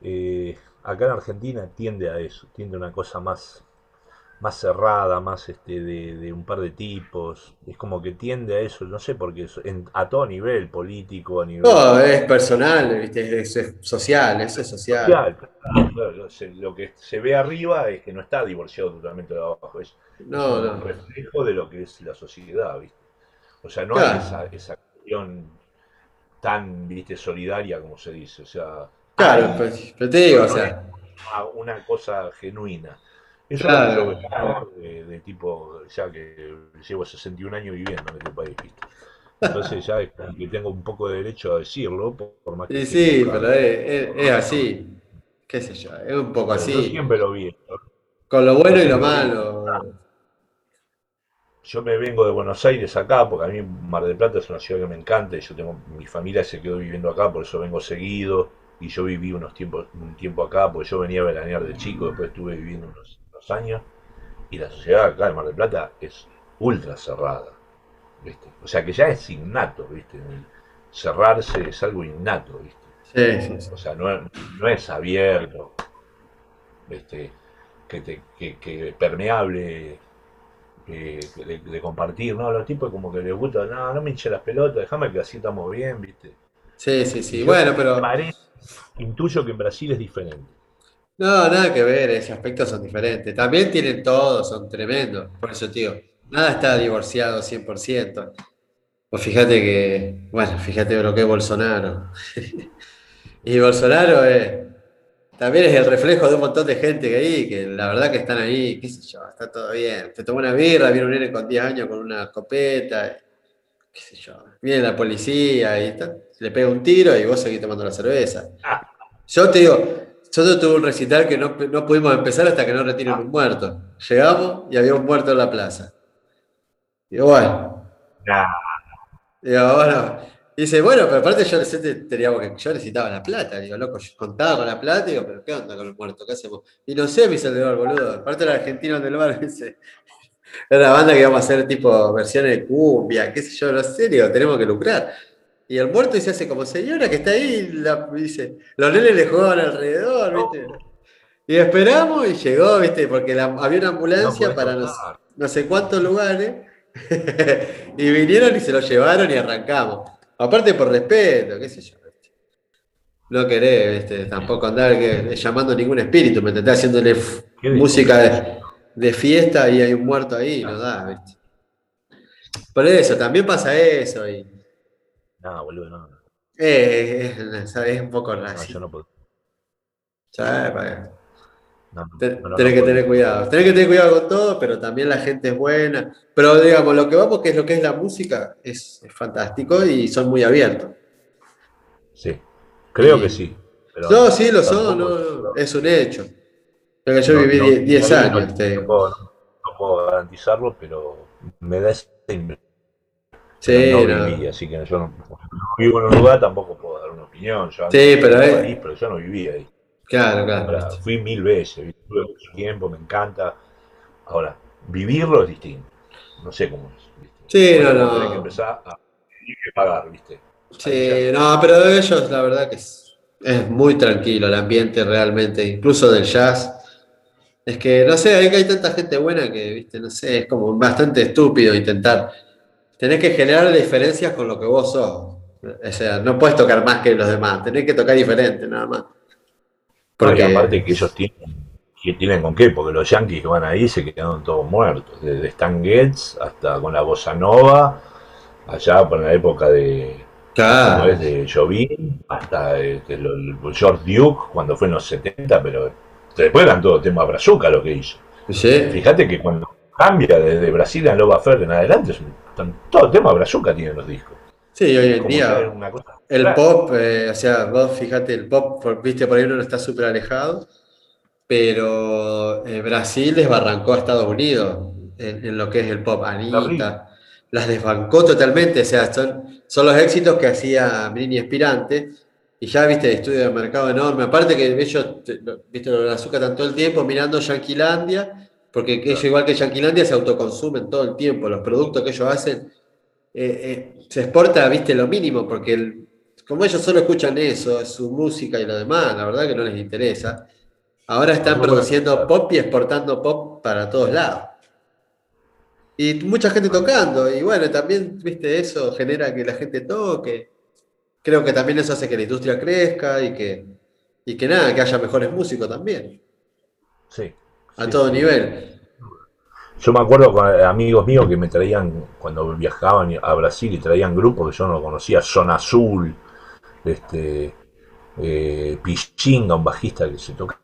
eh, acá en Argentina tiende a eso, tiende a una cosa más más cerrada, más este de, un par de tipos. Es como que tiende a eso, no sé por qué, a todo nivel, político, a nivel. No, es personal, Es, social, eso es social. lo que se ve arriba es que no está divorciado totalmente de abajo, es, un reflejo de lo que es la sociedad, ¿viste? O sea, no hay esa, esa cuestión tan, ¿viste? solidaria como se dice. O sea, claro, pues, pero te digo, o sea. Una cosa genuina. Eso claro. es lo que de, tipo, ya que llevo 61 años viviendo en este país, Entonces ya es que tengo un poco de derecho a decirlo, por, más que... Sí, sí, pero es, así, qué sé yo, es un poco así. Yo siempre lo vi. Con lo bueno y lo malo. Yo me vengo de Buenos Aires acá, porque a mí Mar del Plata es una ciudad que me encanta, y yo tengo, mi familia se quedó viviendo acá, por eso vengo seguido, y yo viví unos tiempos, un tiempo acá, porque yo venía a veranear de chico, después estuve viviendo unos años y la sociedad acá de Mar del Plata es ultra cerrada. ¿viste? O sea que ya es innato, ¿viste? cerrarse es algo innato, ¿viste? O sea, no, es abierto, ¿viste? Que, te, que, es permeable de, compartir, ¿no? Los tipos como que les gusta, no, no me hinche las pelotas, déjame que así estamos bien, ¿viste? Sí, sí, sí. bueno, pero. intuyo que en Brasil es diferente. No, nada que ver, ese aspecto son diferentes. También tienen todo, son tremendos. Por eso, tío, nada está divorciado 100%. Pues fíjate que, bueno, fíjate lo que es Bolsonaro. [LAUGHS] y Bolsonaro es, también es el reflejo de un montón de gente que ahí, que la verdad que están ahí, qué sé yo, está todo bien. Te tomó una birra, viene un nene con 10 años con una escopeta, qué sé yo. Viene la policía y está, le pega un tiro y vos seguís tomando la cerveza. Yo te digo, yo tuve un recital que no, pudimos empezar hasta que no retiren un muerto. Llegamos y había un muerto en la plaza. Digo, bueno. Digo, bueno, dice, bueno, pero aparte yo, necesitaba la plata. Digo, loco, yo contaba con la plata. Digo, pero ¿qué onda con el muerto? ¿Qué hacemos? Y no sé, me dice el del bar, boludo. Aparte era argentino del bar, [LAUGHS] dice. Era una banda que íbamos a hacer tipo versiones de cumbia, qué sé yo, no sé, digo, tenemos que lucrar. Y el muerto se hace como señora que está ahí, la, dice, los nenes le jugaban alrededor, ¿viste? Y esperamos y llegó, ¿viste? Porque había una ambulancia para no, sé cuántos lugares. [LAUGHS] y vinieron y se lo llevaron y arrancamos. Aparte por respeto, qué sé yo. No querés, ¿viste? tampoco andar llamando ningún espíritu, me entendés haciéndole música de, fiesta y hay un muerto ahí, no da, ¿viste? Por eso, también pasa eso. Y... No, boludo, no. Eh, es, un poco raro. No, yo no puedo. ¿Sabes? tenés que tener cuidado. Tenés que tener cuidado con todo, pero también la gente es buena. Pero digamos, lo que vamos, que es lo que es la música, es, fantástico y son muy abiertos. Sí, creo que sí. no, sí, lo son, no, es un hecho. Pero yo viví 10 años. No, puedo, garantizarlo, pero me da esa Sí, no, viví, así que yo no, vivo en un lugar, tampoco puedo dar una opinión. Yo sí, pero, ahí, pero yo no viví ahí. Claro, claro. fui mil veces, tuve mucho tiempo, me encanta. Ahora, vivirlo es distinto. No sé cómo es. Sí, no, no. Tienes que empezar a que pagar, ¿viste? Sí, no, pero de ellos la verdad que es, es, muy tranquilo el ambiente realmente, incluso del jazz. Es que, no sé, hay hay tanta gente buena que, viste, no sé, es como bastante estúpido intentar. Tenés que generar diferencias con lo que vos sos. O sea, no puedes tocar más que los demás, tenés que tocar diferente, nada más. Porque aparte que ellos tienen, que tienen con qué, porque los yankees que van ahí se quedaron todos muertos, desde Stan Getz hasta con la bossa nova, allá por la época de, claro. de Jovín, hasta este, George Duke cuando fue en los 70, pero después eran todo tema brazuca lo que hizo. Fíjate que cuando cambia desde Brasil a Loba Fer en adelante, todo tema brazuca tienen los discos. Sí, hoy en día el pop, eh, o sea, vos fíjate, el pop, viste, por ahí uno está súper alejado, pero eh, Brasil desbarrancó a Estados Unidos en, lo que es el pop. Anita, las desbancó totalmente, o sea, son, son los éxitos que hacía Britney Espirante, y ya, viste, estudio de mercado enorme. Aparte que ellos, viste, lo azúcar tanto el tiempo mirando Yanquilandia, porque ellos, igual que Yanquilandia, se autoconsumen todo el tiempo. Los productos que ellos hacen eh, se exporta, viste, lo mínimo, porque el, como ellos solo escuchan eso, su música y lo demás, la verdad que no les interesa. Ahora están produciendo pop y exportando pop para todos lados. Y mucha gente tocando, y bueno, también, viste, eso genera que la gente toque. Creo que también eso hace que la industria crezca y que, y que nada, que haya mejores músicos también. Sí. A todo nivel. Yo me acuerdo con amigos míos que me traían, cuando viajaban a Brasil y traían grupos que yo no conocía, Zona Azul, este, eh, Pichinga, un bajista que se toca.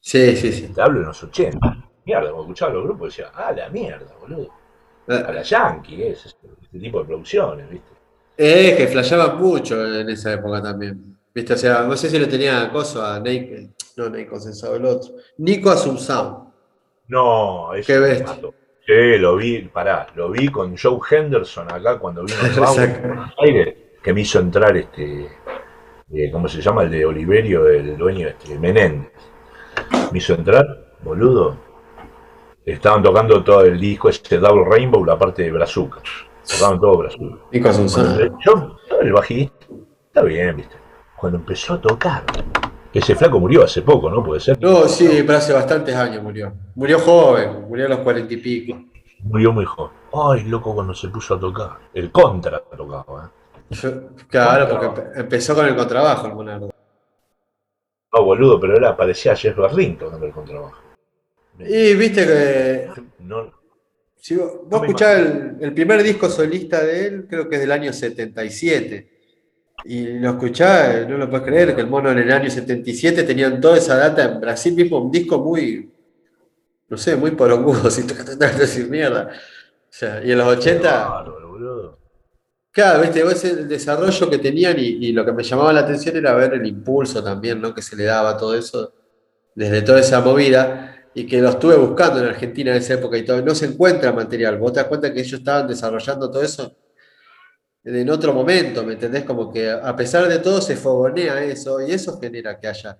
Sí, sí, sí. Te hablo en los 80. Mierda, cuando escuchaba los grupos decía, ah, la mierda, boludo. Ah. A la Yankee, es, este, tipo de producciones, ¿viste? Es que flasheaban mucho en esa época también. ¿Viste? O sea, no sé si lo tenía acoso a Nike, no Consensado, el otro. Nico Asunción. No, eso ¿Qué Sí, lo vi, pará, lo vi con Joe Henderson acá cuando vino a [LAUGHS] Aires, que me hizo entrar este, eh, ¿cómo se llama? El de Oliverio, el dueño, este, Menéndez. Me hizo entrar, boludo. Estaban tocando todo el disco, ese Double Rainbow, la parte de Brazuca. Tocaban todo Brazuca. Y con Yo, el bajista, está bien, viste. Cuando empezó a tocar, ese flaco murió hace poco, ¿no? Puede ser. No, sí, pero hace bastantes años murió. Murió joven, murió a los cuarenta y pico. Murió muy joven. Ay, loco, cuando se puso a tocar. El contra tocaba, ¿eh? claro, porque empezó con el contrabajo el Monardo. No, boludo, pero era, parecía Jeff Barring tocando el contrabajo. Y viste que. No, Si vos, escuchás el, primer disco solista de él, creo que es del año 77. Y lo escuchás, no lo puedes creer, que el mono en el año 77 tenían toda esa data en Brasil mismo, un disco muy, no sé, muy porongudo, [LAUGHS] si te decir mierda. O sea, y en los 80. Claro, viste, el desarrollo que tenían y, y, lo que me llamaba la atención era ver el impulso también, ¿no? Que se le daba a todo eso, desde toda esa movida y que lo estuve buscando en Argentina en esa época y todo, no se encuentra material. Vos te das cuenta que ellos estaban desarrollando todo eso en otro momento, ¿me entendés? Como que a pesar de todo se fogonea eso y eso genera que haya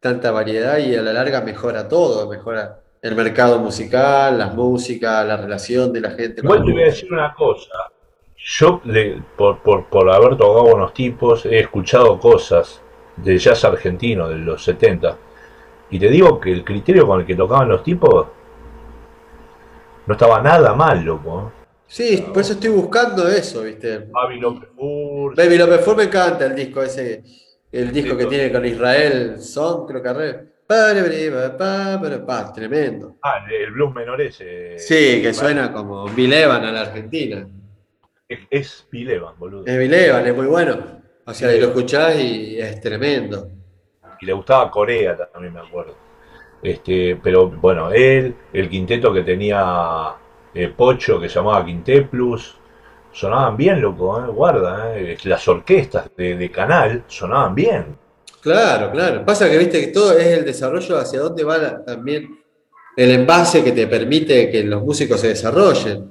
tanta variedad y a la larga mejora todo, mejora el mercado musical, las músicas, la relación de la gente. Igual te voy a decir una cosa, yo por, por, por haber tocado con los tipos he escuchado cosas de jazz argentino de los 70 y te digo que el criterio con el que tocaban los tipos no estaba nada mal, loco. Sí, por eso estoy buscando eso, ¿viste? Baby López Fur. Baby López Fur me encanta el disco ese, el disco que tiene con Israel Son, creo que arre. Tremendo. Ah, el blues menor ese. Sí, que suena como Bill Evans a la Argentina. Es, Bill Evans, boludo. Es Bill es muy bueno. O sea, lo escuchás y es tremendo y le gustaba Corea también me acuerdo. Este, pero bueno, él, el quinteto que tenía eh, Pocho, que se llamaba Quinté Plus, sonaban bien, loco, eh, guarda, eh. las orquestas de, canal sonaban bien. Claro, claro. Pasa que viste que todo es el desarrollo hacia dónde va también el envase que te permite que los músicos se desarrollen.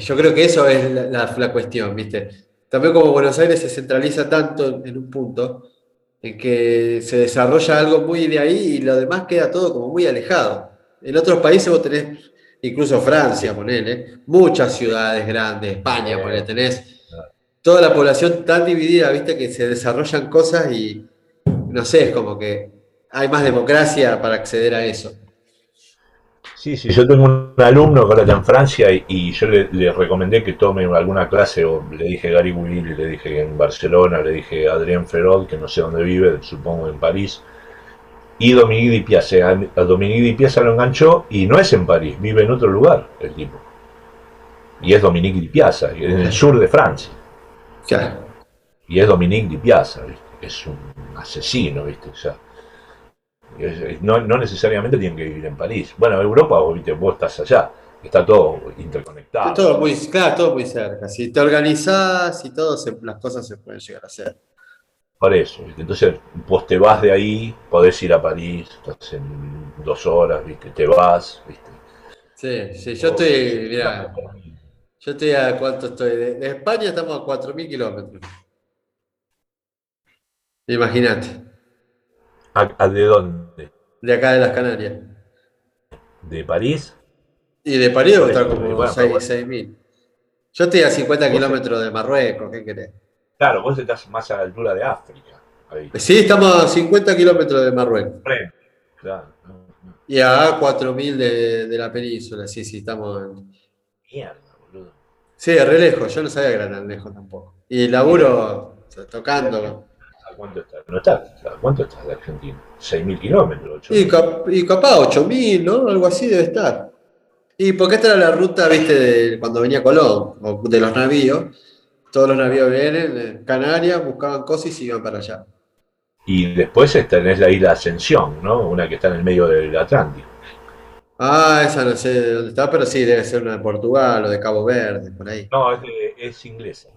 Yo creo que eso es la cuestión, ¿viste? También como Buenos Aires se centraliza tanto en un punto, en que se desarrolla algo muy de ahí y lo demás queda todo como muy alejado. En otros países vos tenés, incluso Francia, ponele, muchas ciudades grandes, España, ponele, tenés toda la población tan dividida, viste, que se desarrollan cosas y, no sé, es como que hay más democracia para acceder a eso. Sí, sí, yo tengo un alumno que ahora está en Francia y, yo le, recomendé que tome alguna clase, o le dije Gary Willy, le dije en Barcelona, le dije Adrien Ferrol, que no sé dónde vive, supongo en París, y Dominique Di Piazza. A Dominique Di Piazza lo enganchó y no es en París, vive en otro lugar el tipo. Y es Dominique Di Piazza, en el sur de Francia. Y es Dominique Di Piazza, es un asesino, ¿viste? O sea, no, necesariamente tienen que vivir en París. Bueno, Europa, vos estás allá, está todo interconectado. Todo muy, claro, todo muy cerca. Si te organizás y todo, las cosas se pueden llegar a hacer. Por eso, entonces vos te vas de ahí, podés ir a París, estás en dos horas, ¿viste? te vas. ¿viste? Sí, sí, yo estoy, mira, yo estoy a cuánto estoy. De, España estamos a 4.000 kilómetros. Imagínate. ¿A, de dónde? De acá de las Canarias. ¿De París? Y de París estar como 6.000. Yo estoy a 50 kilómetros de Marruecos, ¿qué querés? Claro, vos estás más a la altura de África. Sí, estamos a 50 kilómetros de Marruecos. Claro. Y a 4.000 de, de la península, sí, sí, estamos en... Mierda, boludo. Sí, re lejos, yo no sabía que era tan lejos tampoco. Y laburo tocando cuánto está? No está, ¿cuánto está de Argentina? ¿6.000 kilómetros? Y, y, capaz 8.000, ¿no? Algo así debe estar. Y porque esta era la ruta, viste, de cuando venía Colón, o de los navíos. Todos los navíos vienen Canarias, buscaban cosas y se iban para allá. Y después tenés la isla Ascensión, ¿no? Una que está en el medio del Atlántico. Ah, esa no sé de dónde está, pero sí, debe ser una de Portugal o de Cabo Verde, por ahí. No, es, es inglesa.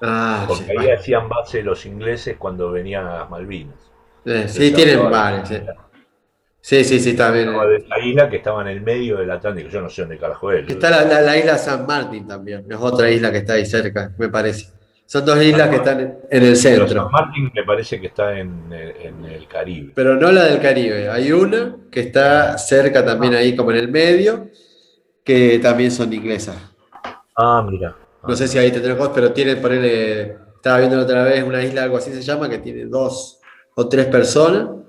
Ah, Porque ahí hacían base los ingleses cuando venían a las Malvinas. Eh, sí, tienen bares. Sí. sí, sí, bien. La isla que estaba en el medio del Atlántico, yo no sé dónde carajo es. Está la, isla San Martín también, es otra isla que está ahí cerca, me parece. Son dos islas que están en el centro. San Martín me parece que está en, el Caribe. Pero no la del Caribe. Hay una que está cerca también ahí, como en el medio, que también son inglesas. Ah, mira. No sé si ahí tendrán pero tiene, ponerle, estaba viendo otra vez una isla, algo así se llama, que tiene dos o tres personas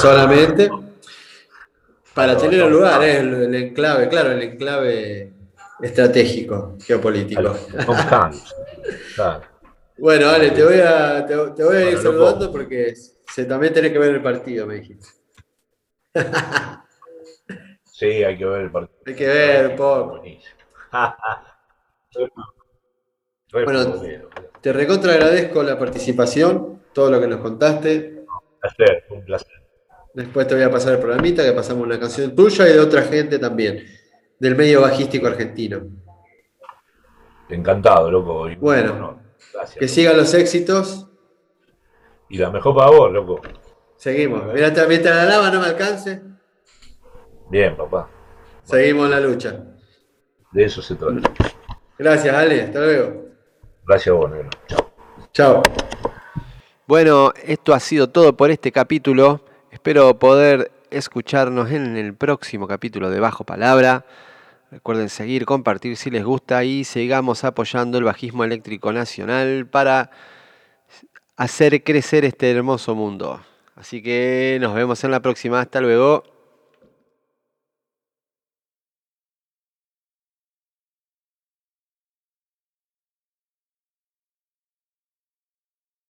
solamente para tener un lugar, es el, enclave, claro, el enclave estratégico, geopolítico. Bueno, Ale, te voy a, te, voy a ir saludando porque se, también tenés que ver el partido, me dijiste. [LAUGHS] Sí, hay que ver el partido. Hay que ver un poco. [LAUGHS] bueno, te recontra agradezco la participación, todo lo que nos contaste. Placer, un placer. Después te voy a pasar el programita, que pasamos una canción tuya y de otra gente también, del medio bajístico argentino. Encantado, loco. bueno, que sigan los éxitos. Y la mejor para vos, loco. Seguimos. Mientras, mientras la lava no me alcance. Bien, papá. Seguimos en la lucha. De eso se trata. Gracias, Ale. Hasta luego. Gracias a vos, negro. Chao. Chao. Bueno, esto ha sido todo por este capítulo. Espero poder escucharnos en el próximo capítulo de Bajo Palabra. Recuerden seguir, compartir si les gusta y sigamos apoyando el bajismo eléctrico nacional para hacer crecer este hermoso mundo. Así que nos vemos en la próxima. Hasta luego.